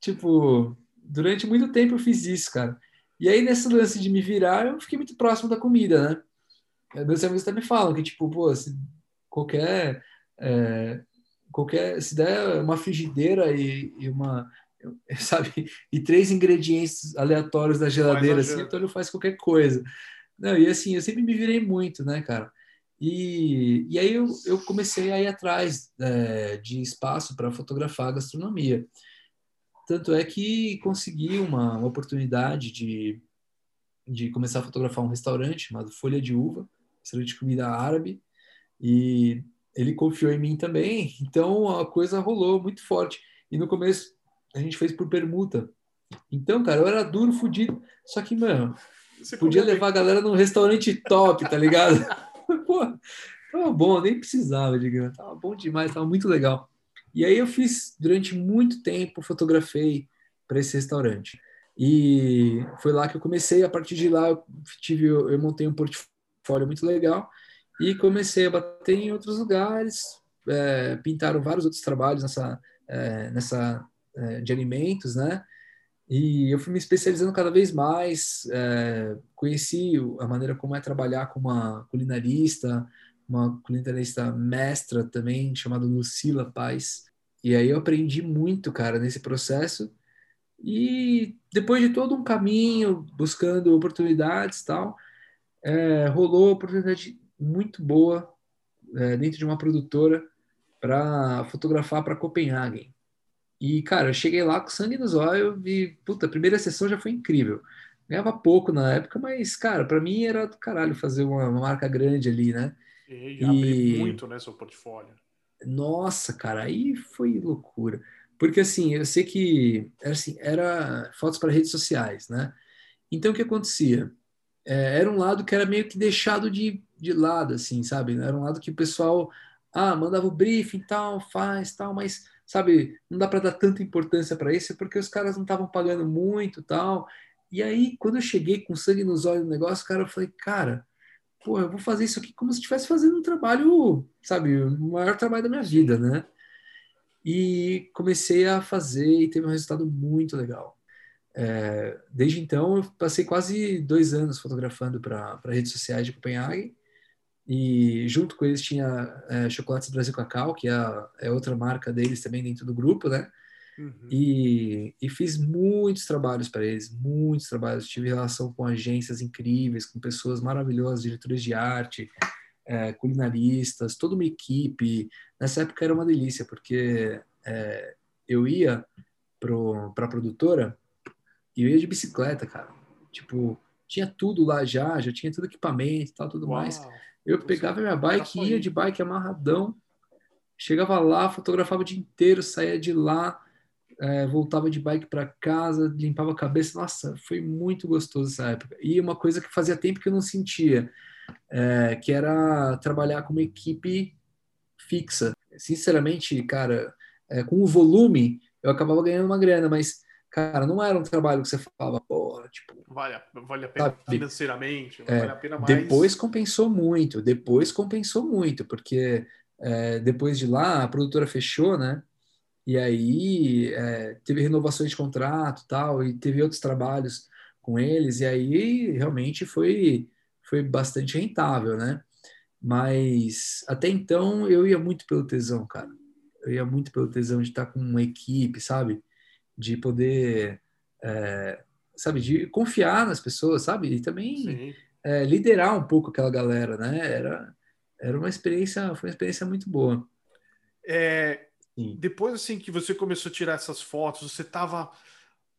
Tipo, durante muito tempo eu fiz isso, cara. E aí, nesse lance de me virar, eu fiquei muito próximo da comida, né? É, meus amigos também falam que, tipo, pô, se qualquer. É, qualquer se der uma frigideira e, e, uma. Sabe? E três ingredientes aleatórios da geladeira, assim, então ele faz qualquer coisa. Não, e assim, eu sempre me virei muito, né, cara? E, e aí eu, eu comecei a ir atrás é, de espaço para fotografar a gastronomia. Tanto é que consegui uma, uma oportunidade de, de começar a fotografar um restaurante chamado Folha de Uva, restaurante de comida árabe, e ele confiou em mim também, então a coisa rolou muito forte. E no começo a gente fez por permuta. Então, cara, eu era duro, fudido, só que, mano, Você podia levar a galera num restaurante top, tá ligado? Pô, tava bom, nem precisava, digamos. Tava bom demais, tava muito legal. E aí eu fiz durante muito tempo, fotografei para esse restaurante. E foi lá que eu comecei. A partir de lá, eu, tive, eu montei um portfólio muito legal e comecei a bater em outros lugares. É, pintaram vários outros trabalhos nessa, é, nessa é, de alimentos, né? E eu fui me especializando cada vez mais. É, conheci a maneira como é trabalhar com uma culinarista, uma culinarista mestra também, chamada Lucila Paz. E aí eu aprendi muito, cara, nesse processo. E depois de todo um caminho, buscando oportunidades tal, é, rolou oportunidade muito boa é, dentro de uma produtora para fotografar para Copenhagen. E, cara, eu cheguei lá com sangue nos olhos e, puta, a primeira sessão já foi incrível. Ganhava pouco na época, mas, cara, para mim era do caralho fazer uma, uma marca grande ali, né? E, e... muito, né, seu portfólio. Nossa, cara, aí foi loucura. Porque assim, eu sei que era, assim, era fotos para redes sociais, né? Então o que acontecia? É, era um lado que era meio que deixado de, de lado, assim, sabe? Era um lado que o pessoal, ah, mandava o briefing tal, faz tal, mas, sabe, não dá para dar tanta importância para isso porque os caras não estavam pagando muito tal. E aí, quando eu cheguei com sangue nos olhos do negócio, cara, eu falei, cara, pô, eu vou fazer isso aqui como se estivesse fazendo um trabalho, sabe, o maior trabalho da minha vida, né? E comecei a fazer e teve um resultado muito legal. é, desde então, eu passei quase dois anos fotografando para redes sociais de Copenhague. E junto com eles tinha é, Chocolates Brasil Cacau, que é, é, outra marca deles também dentro do grupo, né? Uhum. E, e, fiz muitos trabalhos para eles, muitos trabalhos. Tive relação com agências incríveis, com pessoas maravilhosas, diretores de arte, é, culinaristas, toda uma equipe. Nessa época era uma delícia, porque é, eu ia para a produtora e eu ia de bicicleta, cara. Tipo, tinha tudo lá já, já tinha todo equipamento e tal, tudo Uau. mais. Eu pegava minha bike, ia de bike amarradão, chegava lá, fotografava o dia inteiro, saía de lá, é, voltava de bike para casa, limpava a cabeça. Nossa, foi muito gostoso essa época. E uma coisa que fazia tempo que eu não sentia, é, que era trabalhar com uma equipe fixa. Sinceramente, cara, é, com o volume, eu acabava ganhando uma grana, mas cara, não era um trabalho que você falava, porra, tipo. Vale, vale a pena sabe? financeiramente, é, vale a pena mais. Depois compensou muito, depois compensou muito, porque é, depois de lá a produtora fechou, né? E aí é, teve renovações de contrato tal, e teve outros trabalhos com eles, e aí realmente foi, foi bastante rentável, né? Mas até então eu ia muito pelo tesão, cara. Eu ia muito pelo tesão de estar com uma equipe, sabe? De poder, é, sabe, de confiar nas pessoas, sabe? E também é, liderar um pouco aquela galera, né? Era, era uma experiência, foi uma experiência muito boa. É, depois, assim, que você começou a tirar essas fotos, você tava,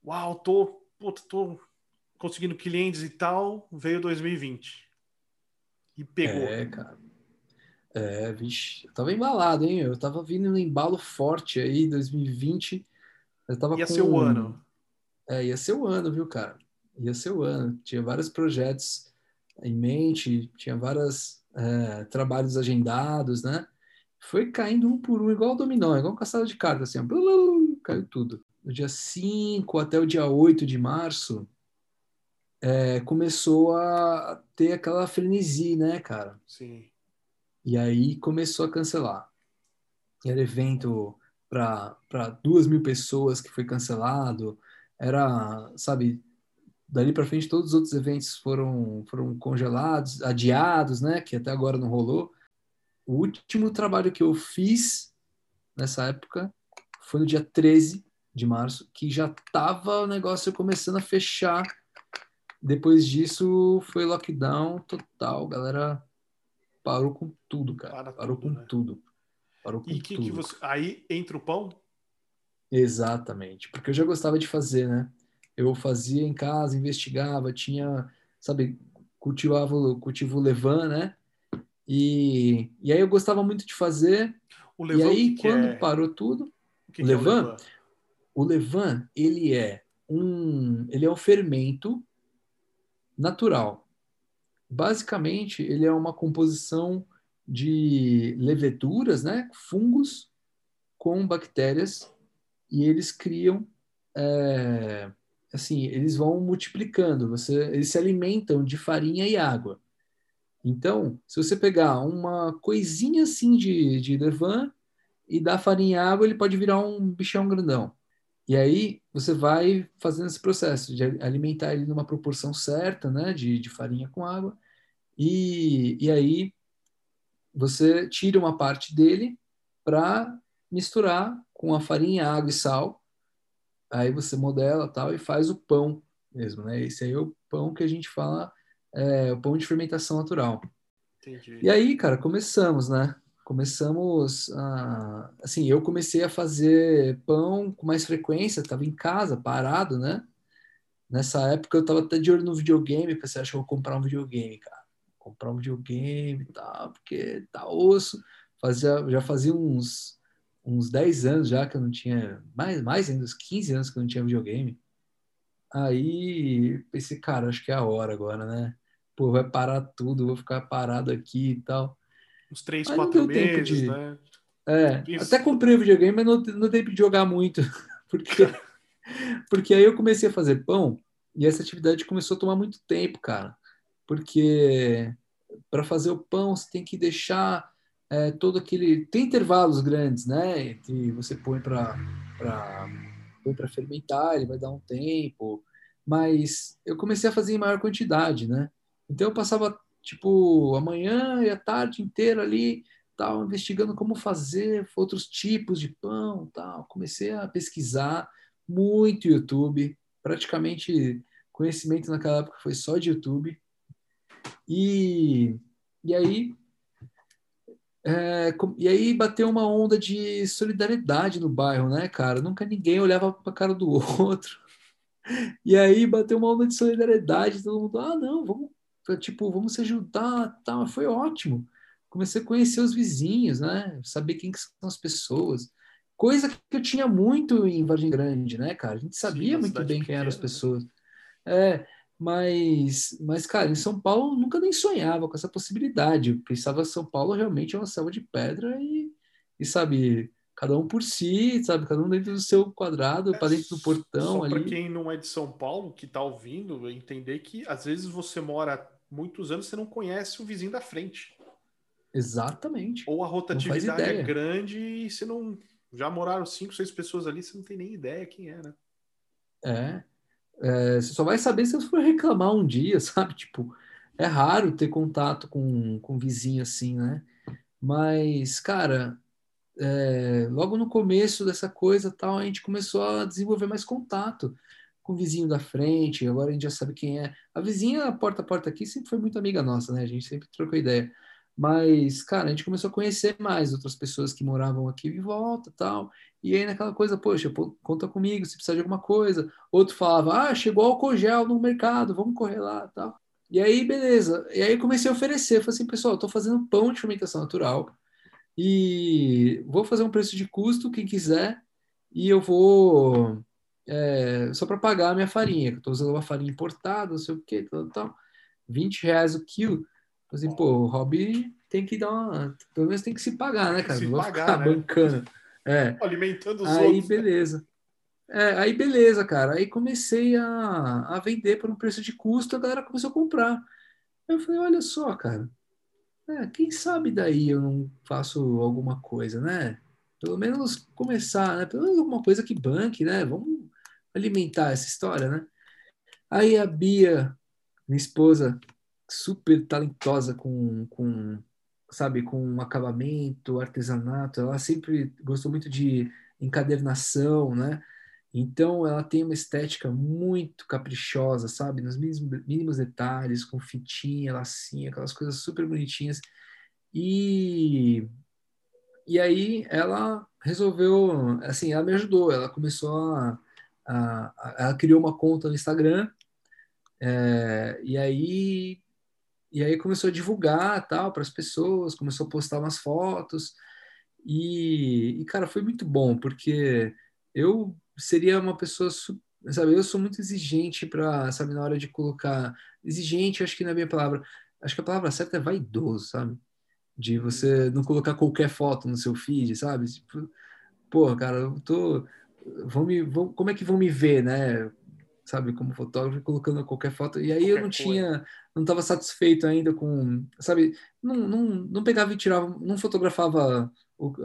uau, tô, puta, tô conseguindo clientes e tal, veio 2020. E pegou. É, cara. É, vixe, eu tava embalado, hein? Eu tava vindo no embalo forte aí, 2020 eu tava ia com... ser o ano. É, ia ser o ano, viu, cara? Ia ser o ano. Tinha vários projetos em mente, tinha vários é, trabalhos agendados, né? Foi caindo um por um, igual o dominó, igual um castelo de cartas, assim, caiu tudo. No dia 5 até o dia 8 de março, é, começou a ter aquela frenesi, né, cara? Sim. E aí começou a cancelar. Era evento para duas mil pessoas que foi cancelado. Era, sabe, dali para frente todos os outros eventos foram, foram congelados, adiados, né? Que até agora não rolou. O último trabalho que eu fiz nessa época foi no dia 13 de março, que já tava o negócio começando a fechar. Depois disso foi lockdown total, galera parou com tudo, cara. Para parou tudo, com né? tudo. E que, que você. Aí entra o pão? Exatamente. Porque eu já gostava de fazer, né? Eu fazia em casa, investigava, tinha, sabe, cultivava cultivo levan, né? E, e aí eu gostava muito de fazer. O levan, e aí, quando é... parou tudo, o, que o, levan, é o levan, o levan, ele é um, ele é um fermento natural. Basicamente, ele é uma composição de leveduras, né, fungos com bactérias e eles criam, é, assim, eles vão multiplicando. Você, eles se alimentam de farinha e água. Então, se você pegar uma coisinha assim de, de levan e dar farinha e água, ele pode virar um bichão grandão. E aí você vai fazendo esse processo de alimentar ele numa proporção certa, né, de, de farinha com água. E, e aí você tira uma parte dele para misturar com a farinha, água e sal. Aí você modela tal e faz o pão mesmo, né? Esse aí é o pão que a gente fala, é, o pão de fermentação natural. Entendi. E aí, cara, começamos, né? Começamos a, assim, eu comecei a fazer pão com mais frequência, estava em casa, parado, né? Nessa época eu estava até de olho no videogame, pensei, acho que eu vou comprar um videogame, cara comprar um videogame e tal, porque tá osso. Fazia, já fazia uns, uns 10 anos já que eu não tinha, mais, mais ainda, uns 15 anos que eu não tinha videogame. Aí pensei, cara, acho que é a hora agora, né? Pô, vai parar tudo, vou ficar parado aqui e tal. Uns 3, 4 meses, de... né? É, Isso. até comprei o videogame, mas não, não dei de jogar muito, porque, porque aí eu comecei a fazer pão e essa atividade começou a tomar muito tempo, cara porque para fazer o pão você tem que deixar é, todo aquele tem intervalos grandes, né? Entre você põe para para fermentar, ele vai dar um tempo. mas eu comecei a fazer em maior quantidade, né? Então eu passava tipo a manhã e a tarde inteira ali, tal, investigando como fazer outros tipos de pão, tal. Comecei a pesquisar muito YouTube, praticamente conhecimento naquela época foi só de YouTube. E, e aí é, e aí bateu uma onda de solidariedade no bairro, né, cara? Nunca ninguém olhava para a cara do outro. E aí bateu uma onda de solidariedade, todo mundo, ah, não, vamos, tipo, vamos se ajudar, tal. Foi ótimo. Comecei a conhecer os vizinhos, né? Saber quem que são as pessoas. Coisa que eu tinha muito em Vargem Grande, né, cara? A gente sabia Sim, muito bem quem eram as né? pessoas. É, mas, mas, cara, em São Paulo eu nunca nem sonhava com essa possibilidade. Eu pensava que São Paulo realmente é uma selva de pedra e, e sabe, cada um por si, sabe, cada um dentro do seu quadrado, é, para dentro do portão ali. Para quem não é de São Paulo, que está ouvindo, entender que às vezes você mora muitos anos, você não conhece o vizinho da frente. Exatamente. Ou a rotatividade é grande e você não. Já moraram cinco, seis pessoas ali, você não tem nem ideia quem é, né? É. É, você só vai saber se você for reclamar um dia, sabe? Tipo, é raro ter contato com, com vizinho assim, né? Mas, cara, é, logo no começo dessa coisa tal, a gente começou a desenvolver mais contato com o vizinho da frente, agora a gente já sabe quem é. A vizinha porta a porta aqui sempre foi muito amiga nossa, né? A gente sempre trocou ideia. Mas, cara, a gente começou a conhecer mais outras pessoas que moravam aqui em volta tal. E aí naquela coisa, poxa, conta comigo se precisar de alguma coisa. Outro falava, ah, chegou álcool gel no mercado, vamos correr lá tal. E aí, beleza. E aí comecei a oferecer. Falei assim, pessoal, estou fazendo pão de fermentação natural e vou fazer um preço de custo, quem quiser, e eu vou é, só para pagar a minha farinha, que eu estou usando uma farinha importada, não sei o que, tal, tal. 20 reais o quilo. Assim, pô, o hobby tem que dar uma. Pelo menos tem que se pagar, né, cara? Se não pagar, né? bancando. É. Alimentando os aí, outros. Aí, né? beleza. Né? É, aí, beleza, cara. Aí comecei a, a vender por um preço de custo, a galera começou a comprar. Eu falei, olha só, cara. É, quem sabe daí eu não faço alguma coisa, né? Pelo menos começar, né? Pelo menos alguma coisa que banque, né? Vamos alimentar essa história, né? Aí a Bia, minha esposa, super talentosa com, com sabe, com acabamento, artesanato. Ela sempre gostou muito de encadernação, né? Então ela tem uma estética muito caprichosa, sabe? Nos mínimos, mínimos detalhes, com fitinha, lacinha, aquelas coisas super bonitinhas. E e aí ela resolveu, assim, ela me ajudou. Ela começou a, a, a ela criou uma conta no Instagram. É, e aí e aí começou a divulgar tal para as pessoas, começou a postar umas fotos. E, e, cara, foi muito bom, porque eu seria uma pessoa, sabe, eu sou muito exigente para, sabe, na hora de colocar. Exigente, acho que não é minha palavra. Acho que a palavra certa é vaidoso, sabe? De você não colocar qualquer foto no seu feed, sabe? Tipo, pô, cara, eu tô. Vão me, vão, como é que vão me ver, né? Sabe, como fotógrafo, colocando qualquer foto. E aí qualquer eu não tinha, não estava satisfeito ainda com, sabe, não, não, não pegava e tirava, não fotografava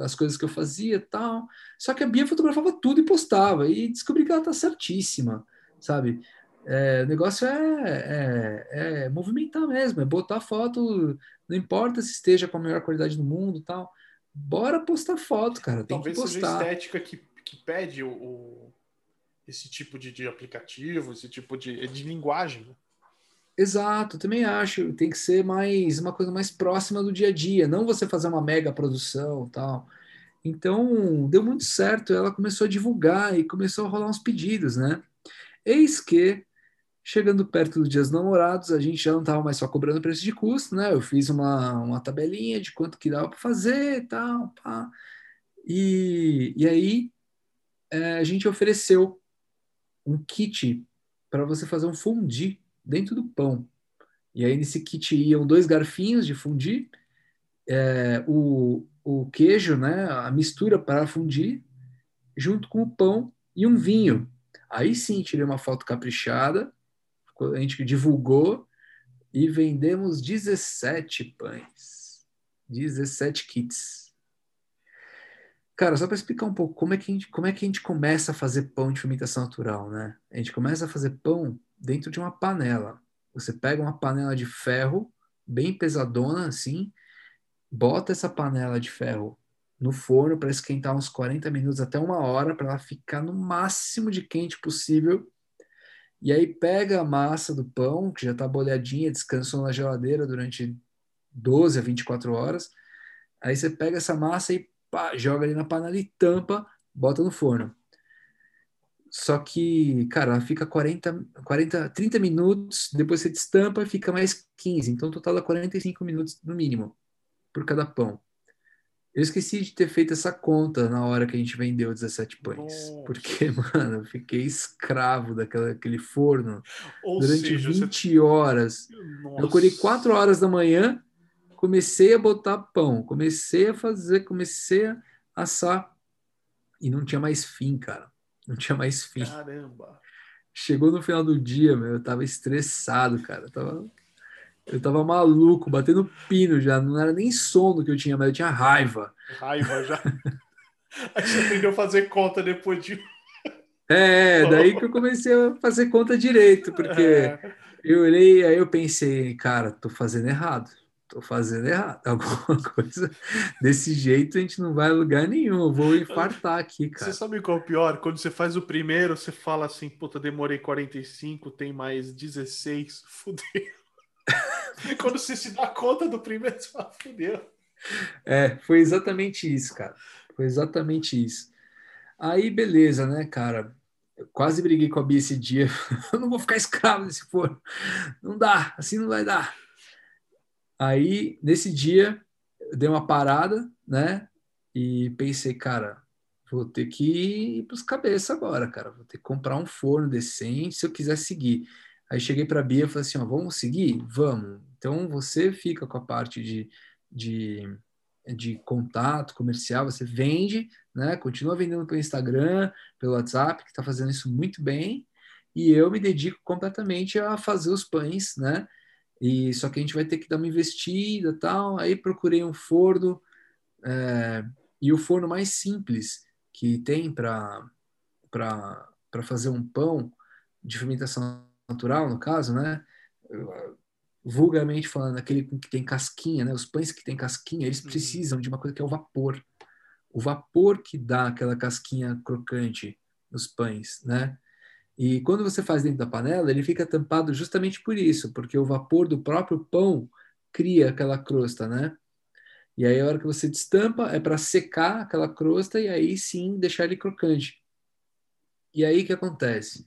as coisas que eu fazia tal. Só que a Bia fotografava tudo e postava. E descobri que ela tá certíssima, sabe? É, o negócio é, é, é, movimentar mesmo, é botar foto, não importa se esteja com a melhor qualidade do mundo tal. Bora postar foto, cara. Tem Talvez que postar. seja a estética que, que pede o esse tipo de, de aplicativo, esse tipo de, de linguagem. Né? Exato, também acho. Tem que ser mais uma coisa mais próxima do dia a dia, não você fazer uma mega produção tal. Então, deu muito certo. Ela começou a divulgar e começou a rolar uns pedidos, né? Eis que, chegando perto do Dia dos Namorados, a gente já não estava mais só cobrando preço de custo, né? Eu fiz uma, uma tabelinha de quanto que dava para fazer tal, pá. E, e aí, é, a gente ofereceu um kit para você fazer um fondue dentro do pão. E aí nesse kit iam dois garfinhos de fundir, é, o, o queijo, né, a mistura para fundir, junto com o pão e um vinho. Aí sim tirei uma foto caprichada, a gente divulgou e vendemos 17 pães, 17 kits. Cara, só para explicar um pouco como é, que a gente, como é que a gente começa a fazer pão de fermentação natural, né? A gente começa a fazer pão dentro de uma panela. Você pega uma panela de ferro, bem pesadona assim, bota essa panela de ferro no forno para esquentar uns 40 minutos até uma hora, para ela ficar no máximo de quente possível. E aí pega a massa do pão, que já está bolhadinha, descansou na geladeira durante 12 a 24 horas. Aí você pega essa massa e pá, joga ali na panela e tampa, bota no forno. Só que, cara, ela fica 40, 40, 30 minutos, depois você destampa fica mais 15. Então, total dá 45 minutos no mínimo por cada pão. Eu esqueci de ter feito essa conta na hora que a gente vendeu 17 pães. Nossa. Porque, mano, eu fiquei escravo daquele forno Ou durante seja, 20 você... horas. Nossa. Eu acordei 4 horas da manhã, comecei a botar pão, comecei a fazer, comecei a assar. E não tinha mais fim, cara. Não tinha mais fim. Caramba! Chegou no final do dia, meu, eu tava estressado, cara. Eu tava eu tava maluco, batendo pino já. Não era nem sono que eu tinha, mas eu tinha raiva. Raiva já. Aí você aprendeu a fazer conta depois de. É, daí que eu comecei a fazer conta direito, porque é. eu olhei, aí eu pensei, cara, tô fazendo errado. Tô fazendo errado. Alguma coisa desse jeito a gente não vai a lugar nenhum. Eu vou infartar aqui, cara. Você sabe qual é o pior? Quando você faz o primeiro, você fala assim, puta, demorei 45, tem mais 16, fudeu. E quando você se dá conta do primeiro, você fala, fudeu. É, foi exatamente isso, cara. Foi exatamente isso. Aí, beleza, né, cara? Eu quase briguei com a Bia esse dia. Eu não vou ficar escravo desse forno. Não dá, assim não vai dar. Aí, nesse dia, eu dei uma parada, né? E pensei, cara, vou ter que ir para os cabeças agora, cara. Vou ter que comprar um forno decente se eu quiser seguir. Aí cheguei para a Bia e falei assim: ó, vamos seguir? Vamos. Então você fica com a parte de, de, de contato comercial, você vende, né? Continua vendendo pelo Instagram, pelo WhatsApp, que está fazendo isso muito bem. E eu me dedico completamente a fazer os pães, né? E só que a gente vai ter que dar uma investida tal. Aí procurei um forno é, e o forno mais simples que tem para para fazer um pão de fermentação natural, no caso, né? Vulgarmente falando, aquele que tem casquinha, né? Os pães que tem casquinha, eles uhum. precisam de uma coisa que é o vapor. O vapor que dá aquela casquinha crocante nos pães, né? E quando você faz dentro da panela, ele fica tampado justamente por isso, porque o vapor do próprio pão cria aquela crosta, né? E aí a hora que você destampa é para secar aquela crosta e aí sim deixar ele crocante. E aí que acontece?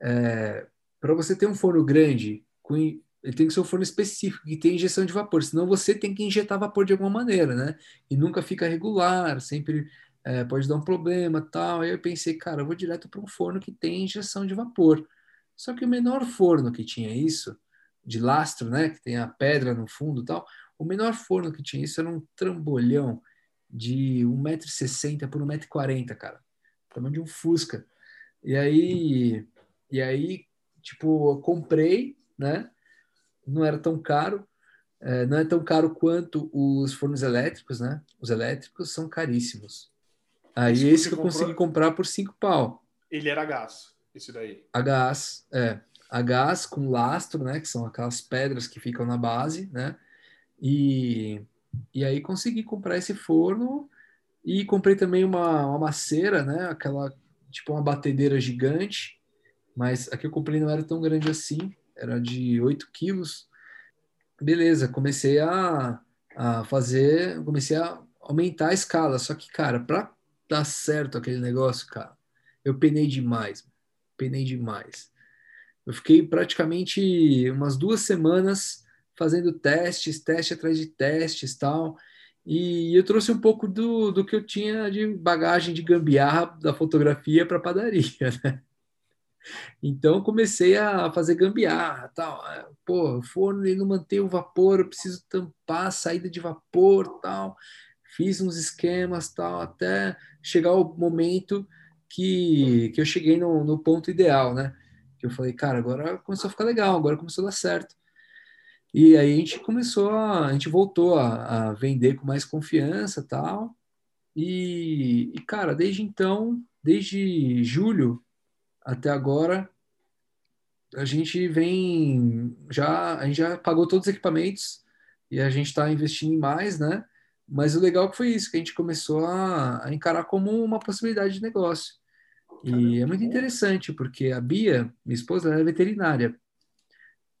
É, para você ter um forno grande, com, ele tem que ser um forno específico, que tem injeção de vapor, senão você tem que injetar vapor de alguma maneira, né? E nunca fica regular, sempre é, pode dar um problema tal. Aí eu pensei, cara, eu vou direto para um forno que tem injeção de vapor. Só que o menor forno que tinha isso, de lastro, né? Que tem a pedra no fundo tal, o menor forno que tinha isso era um trambolhão de 1,60m por 1,40m, cara. Tamanho de um Fusca. E aí, e aí Tipo, eu comprei, né? Não era tão caro. É, não é tão caro quanto os fornos elétricos, né? Os elétricos são caríssimos. Aí esse, esse que eu comprou... consegui comprar por cinco pau. Ele era gás, esse daí. A gás, é. A gás com lastro, né? Que são aquelas pedras que ficam na base, né? E, e aí consegui comprar esse forno e comprei também uma, uma maceira, né? Aquela, tipo uma batedeira gigante mas a que eu comprei não era tão grande assim, era de 8 quilos. Beleza, comecei a, a fazer, comecei a aumentar a escala. Só que, cara, para dar certo aquele negócio, cara, eu penei demais. Penei demais. Eu fiquei praticamente umas duas semanas fazendo testes, teste atrás de testes tal. E eu trouxe um pouco do, do que eu tinha de bagagem de gambiarra da fotografia para padaria, né? Então comecei a fazer gambiarra, tal. É, pô, o forno ele não mantém o vapor, eu preciso tampar a saída de vapor, tal. Fiz uns esquemas, tal, até chegar o momento que, que eu cheguei no, no ponto ideal, né? Que eu falei, cara, agora começou a ficar legal, agora começou a dar certo. E aí a gente começou a, a gente voltou a, a vender com mais confiança, tal. E, e cara, desde então, desde julho até agora, a gente vem já a gente já pagou todos os equipamentos e a gente está investindo em mais, né? Mas o legal foi isso, que a gente começou a, a encarar como uma possibilidade de negócio. E é muito interessante, porque a Bia, minha esposa, ela é veterinária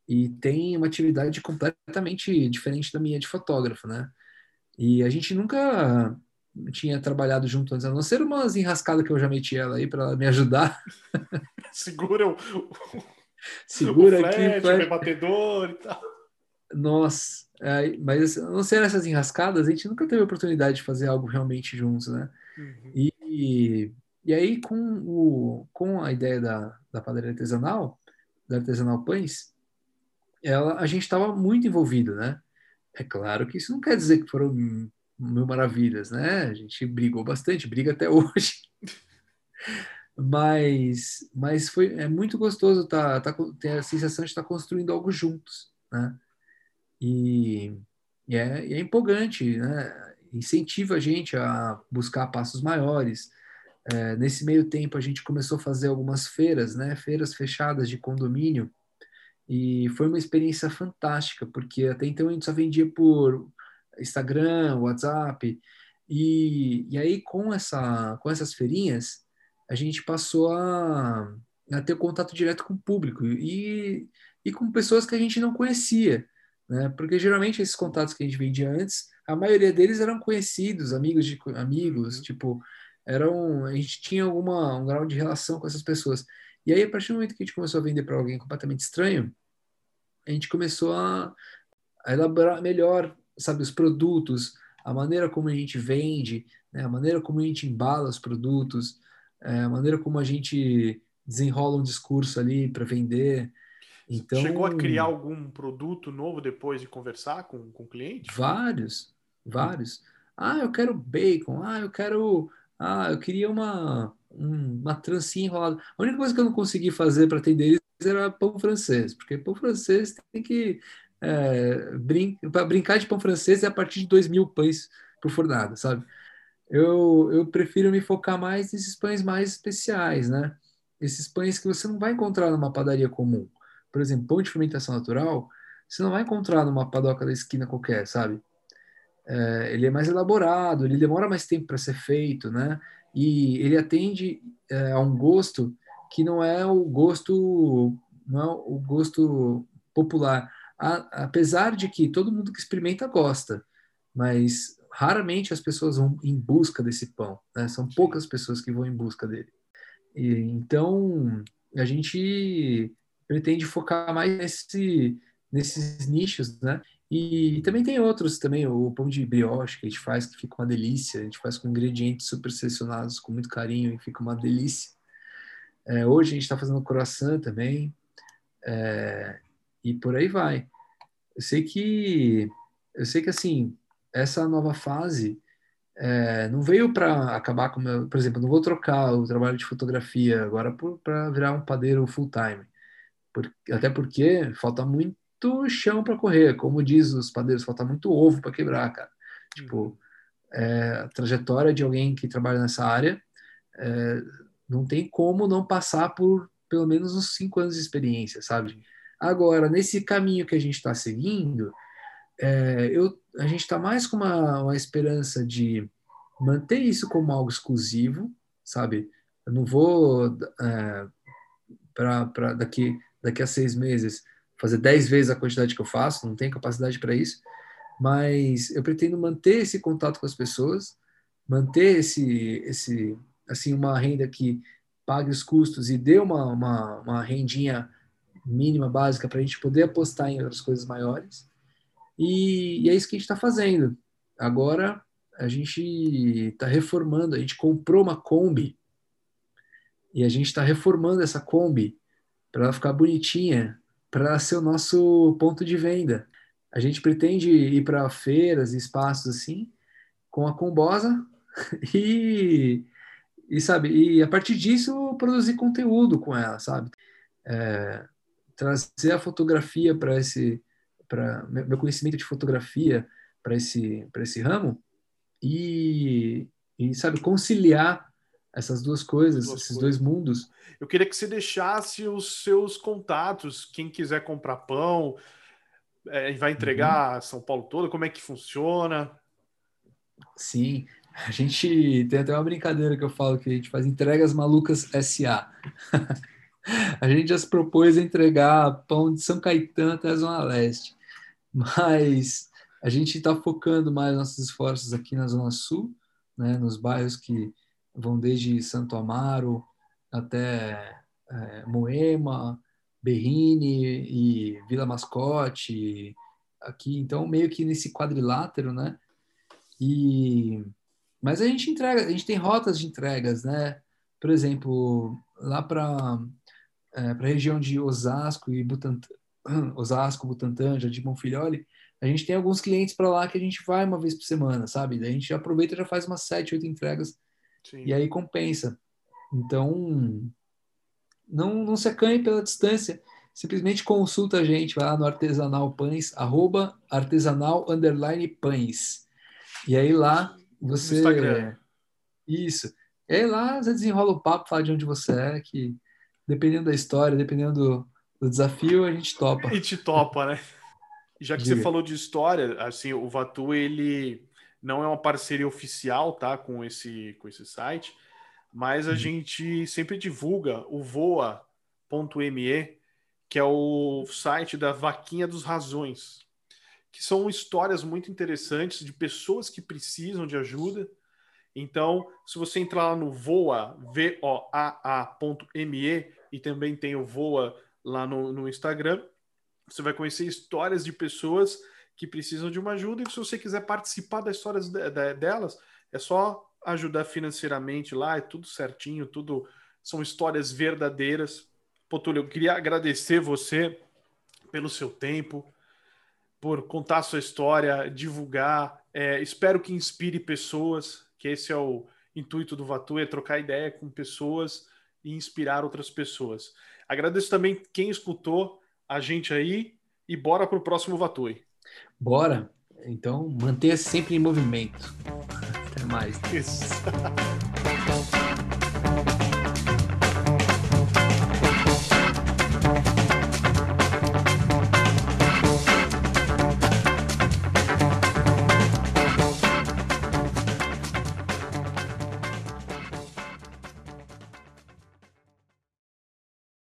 e tem uma atividade completamente diferente da minha de fotógrafo, né? E a gente nunca tinha trabalhado junto antes, a não ser umas enrascadas que eu já meti ela aí para ela me ajudar. Segura o, Segura o flash, aqui, o flash. rebatedor e tal. Nossa, é, mas a não ser essas enrascadas, a gente nunca teve a oportunidade de fazer algo realmente juntos, né? Uhum. E, e aí, com, o, com a ideia da, da padaria artesanal, da Artesanal Pães, ela, a gente estava muito envolvido, né? É claro que isso não quer dizer que foram mil maravilhas, né? A gente brigou bastante, briga até hoje. mas, mas foi é muito gostoso tá, tá ter a sensação de estar construindo algo juntos, né? E, e, é, e é empolgante, né? Incentiva a gente a buscar passos maiores. É, nesse meio tempo a gente começou a fazer algumas feiras, né? Feiras fechadas de condomínio e foi uma experiência fantástica, porque até então a gente só vendia por Instagram, WhatsApp, e, e aí com, essa, com essas feirinhas, a gente passou a, a ter contato direto com o público e, e com pessoas que a gente não conhecia, né? Porque geralmente esses contatos que a gente vendia antes, a maioria deles eram conhecidos, amigos de amigos, uhum. tipo, eram a gente tinha alguma um grau de relação com essas pessoas. E aí, a partir do momento que a gente começou a vender para alguém completamente estranho, a gente começou a, a, elaborar melhor, sabe, os produtos, a maneira como a gente vende, né, a maneira como a gente embala os produtos, é, a maneira como a gente desenrola um discurso ali para vender. Então, Chegou a criar algum produto novo depois de conversar com, com o cliente? Vários, vários. Ah, eu quero bacon. Ah, eu quero. Ah, eu queria uma, uma trancinha enrolada. A única coisa que eu não consegui fazer para atender eles era pão francês, porque pão francês tem que. É, brin para brincar de pão francês é a partir de dois mil pães por fornada, sabe? Eu, eu prefiro me focar mais nesses pães mais especiais, né? Esses pães que você não vai encontrar numa padaria comum. Por exemplo, pão de fermentação natural, você não vai encontrar numa padoca da esquina qualquer, sabe? É, ele é mais elaborado, ele demora mais tempo para ser feito, né? e ele atende é, a um gosto que não é o gosto não é o gosto popular a, apesar de que todo mundo que experimenta gosta mas raramente as pessoas vão em busca desse pão né? são poucas pessoas que vão em busca dele e, então a gente pretende focar mais nesse, nesses nichos né e também tem outros também, o pão de brioche que a gente faz, que fica uma delícia. A gente faz com ingredientes super selecionados, com muito carinho, e fica uma delícia. É, hoje a gente está fazendo croissant também. É, e por aí vai. Eu sei que, eu sei que assim, essa nova fase é, não veio para acabar com meu, por exemplo, não vou trocar o trabalho de fotografia agora para virar um padeiro full time, por, até porque falta muito chão para correr. Como diz os padeiros, falta muito ovo para quebrar, cara. Tipo, é, a trajetória de alguém que trabalha nessa área é, não tem como não passar por pelo menos uns cinco anos de experiência, sabe? Agora, nesse caminho que a gente está seguindo, é, eu, a gente está mais com uma, uma esperança de manter isso como algo exclusivo, sabe? Eu não vou é, para daqui daqui a seis meses fazer 10 vezes a quantidade que eu faço, não tenho capacidade para isso, mas eu pretendo manter esse contato com as pessoas, manter esse, esse assim, uma renda que pague os custos e dê uma, uma, uma rendinha mínima, básica, para a gente poder apostar em outras coisas maiores. E, e é isso que a gente está fazendo. Agora a gente está reformando, a gente comprou uma Kombi e a gente está reformando essa Kombi para ela ficar bonitinha, para ser o nosso ponto de venda. A gente pretende ir para feiras e espaços assim com a Combosa e, e sabe e a partir disso produzir conteúdo com ela, sabe? É, trazer a fotografia para esse para meu conhecimento de fotografia para esse para esse ramo e, e sabe conciliar essas duas coisas, duas esses coisas. dois mundos. Eu queria que você deixasse os seus contatos, quem quiser comprar pão, é, vai entregar uhum. São Paulo toda, como é que funciona? Sim, a gente tem até uma brincadeira que eu falo que a gente faz entregas malucas SA. a gente já se propôs a entregar pão de São Caetano até a Zona Leste, mas a gente está focando mais nossos esforços aqui na Zona Sul, né, nos bairros que vão desde Santo Amaro até é, Moema, Berrini e Vila Mascote, aqui, então meio que nesse quadrilátero, né? E mas a gente entrega, a gente tem rotas de entregas, né? Por exemplo, lá para é, para a região de Osasco e Butantã, Osasco, Butantã, Jardim Monfilholi, a gente tem alguns clientes para lá que a gente vai uma vez por semana, sabe? Daí a gente aproveita e já faz umas sete, oito entregas Sim. e aí compensa. Então, não, não se acanhe pela distância. Simplesmente consulta a gente, vai lá no Artesanal Pães, arroba artesanal underline pães. E aí lá você. No Instagram. Isso. E aí lá você desenrola o papo, fala de onde você é, que dependendo da história, dependendo do, do desafio, a gente topa. A gente topa, né? Já que Diga. você falou de história, assim, o Vatu, ele não é uma parceria oficial, tá, com esse, com esse site, mas a uhum. gente sempre divulga o voa.me, que é o site da Vaquinha dos Razões, que são histórias muito interessantes de pessoas que precisam de ajuda. Então, se você entrar lá no voa, V-O-A-A.me, e também tem o voa lá no, no Instagram, você vai conhecer histórias de pessoas que precisam de uma ajuda. E se você quiser participar das histórias de, de, delas, é só ajudar financeiramente lá, é tudo certinho, tudo são histórias verdadeiras. Pô, Túlio, eu queria agradecer você pelo seu tempo, por contar sua história, divulgar. É, espero que inspire pessoas, que esse é o intuito do Vatu, é trocar ideia com pessoas e inspirar outras pessoas. Agradeço também quem escutou a gente aí e bora para o próximo Vatui. Bora. Então, mantenha sempre em movimento. Até mais. Isso.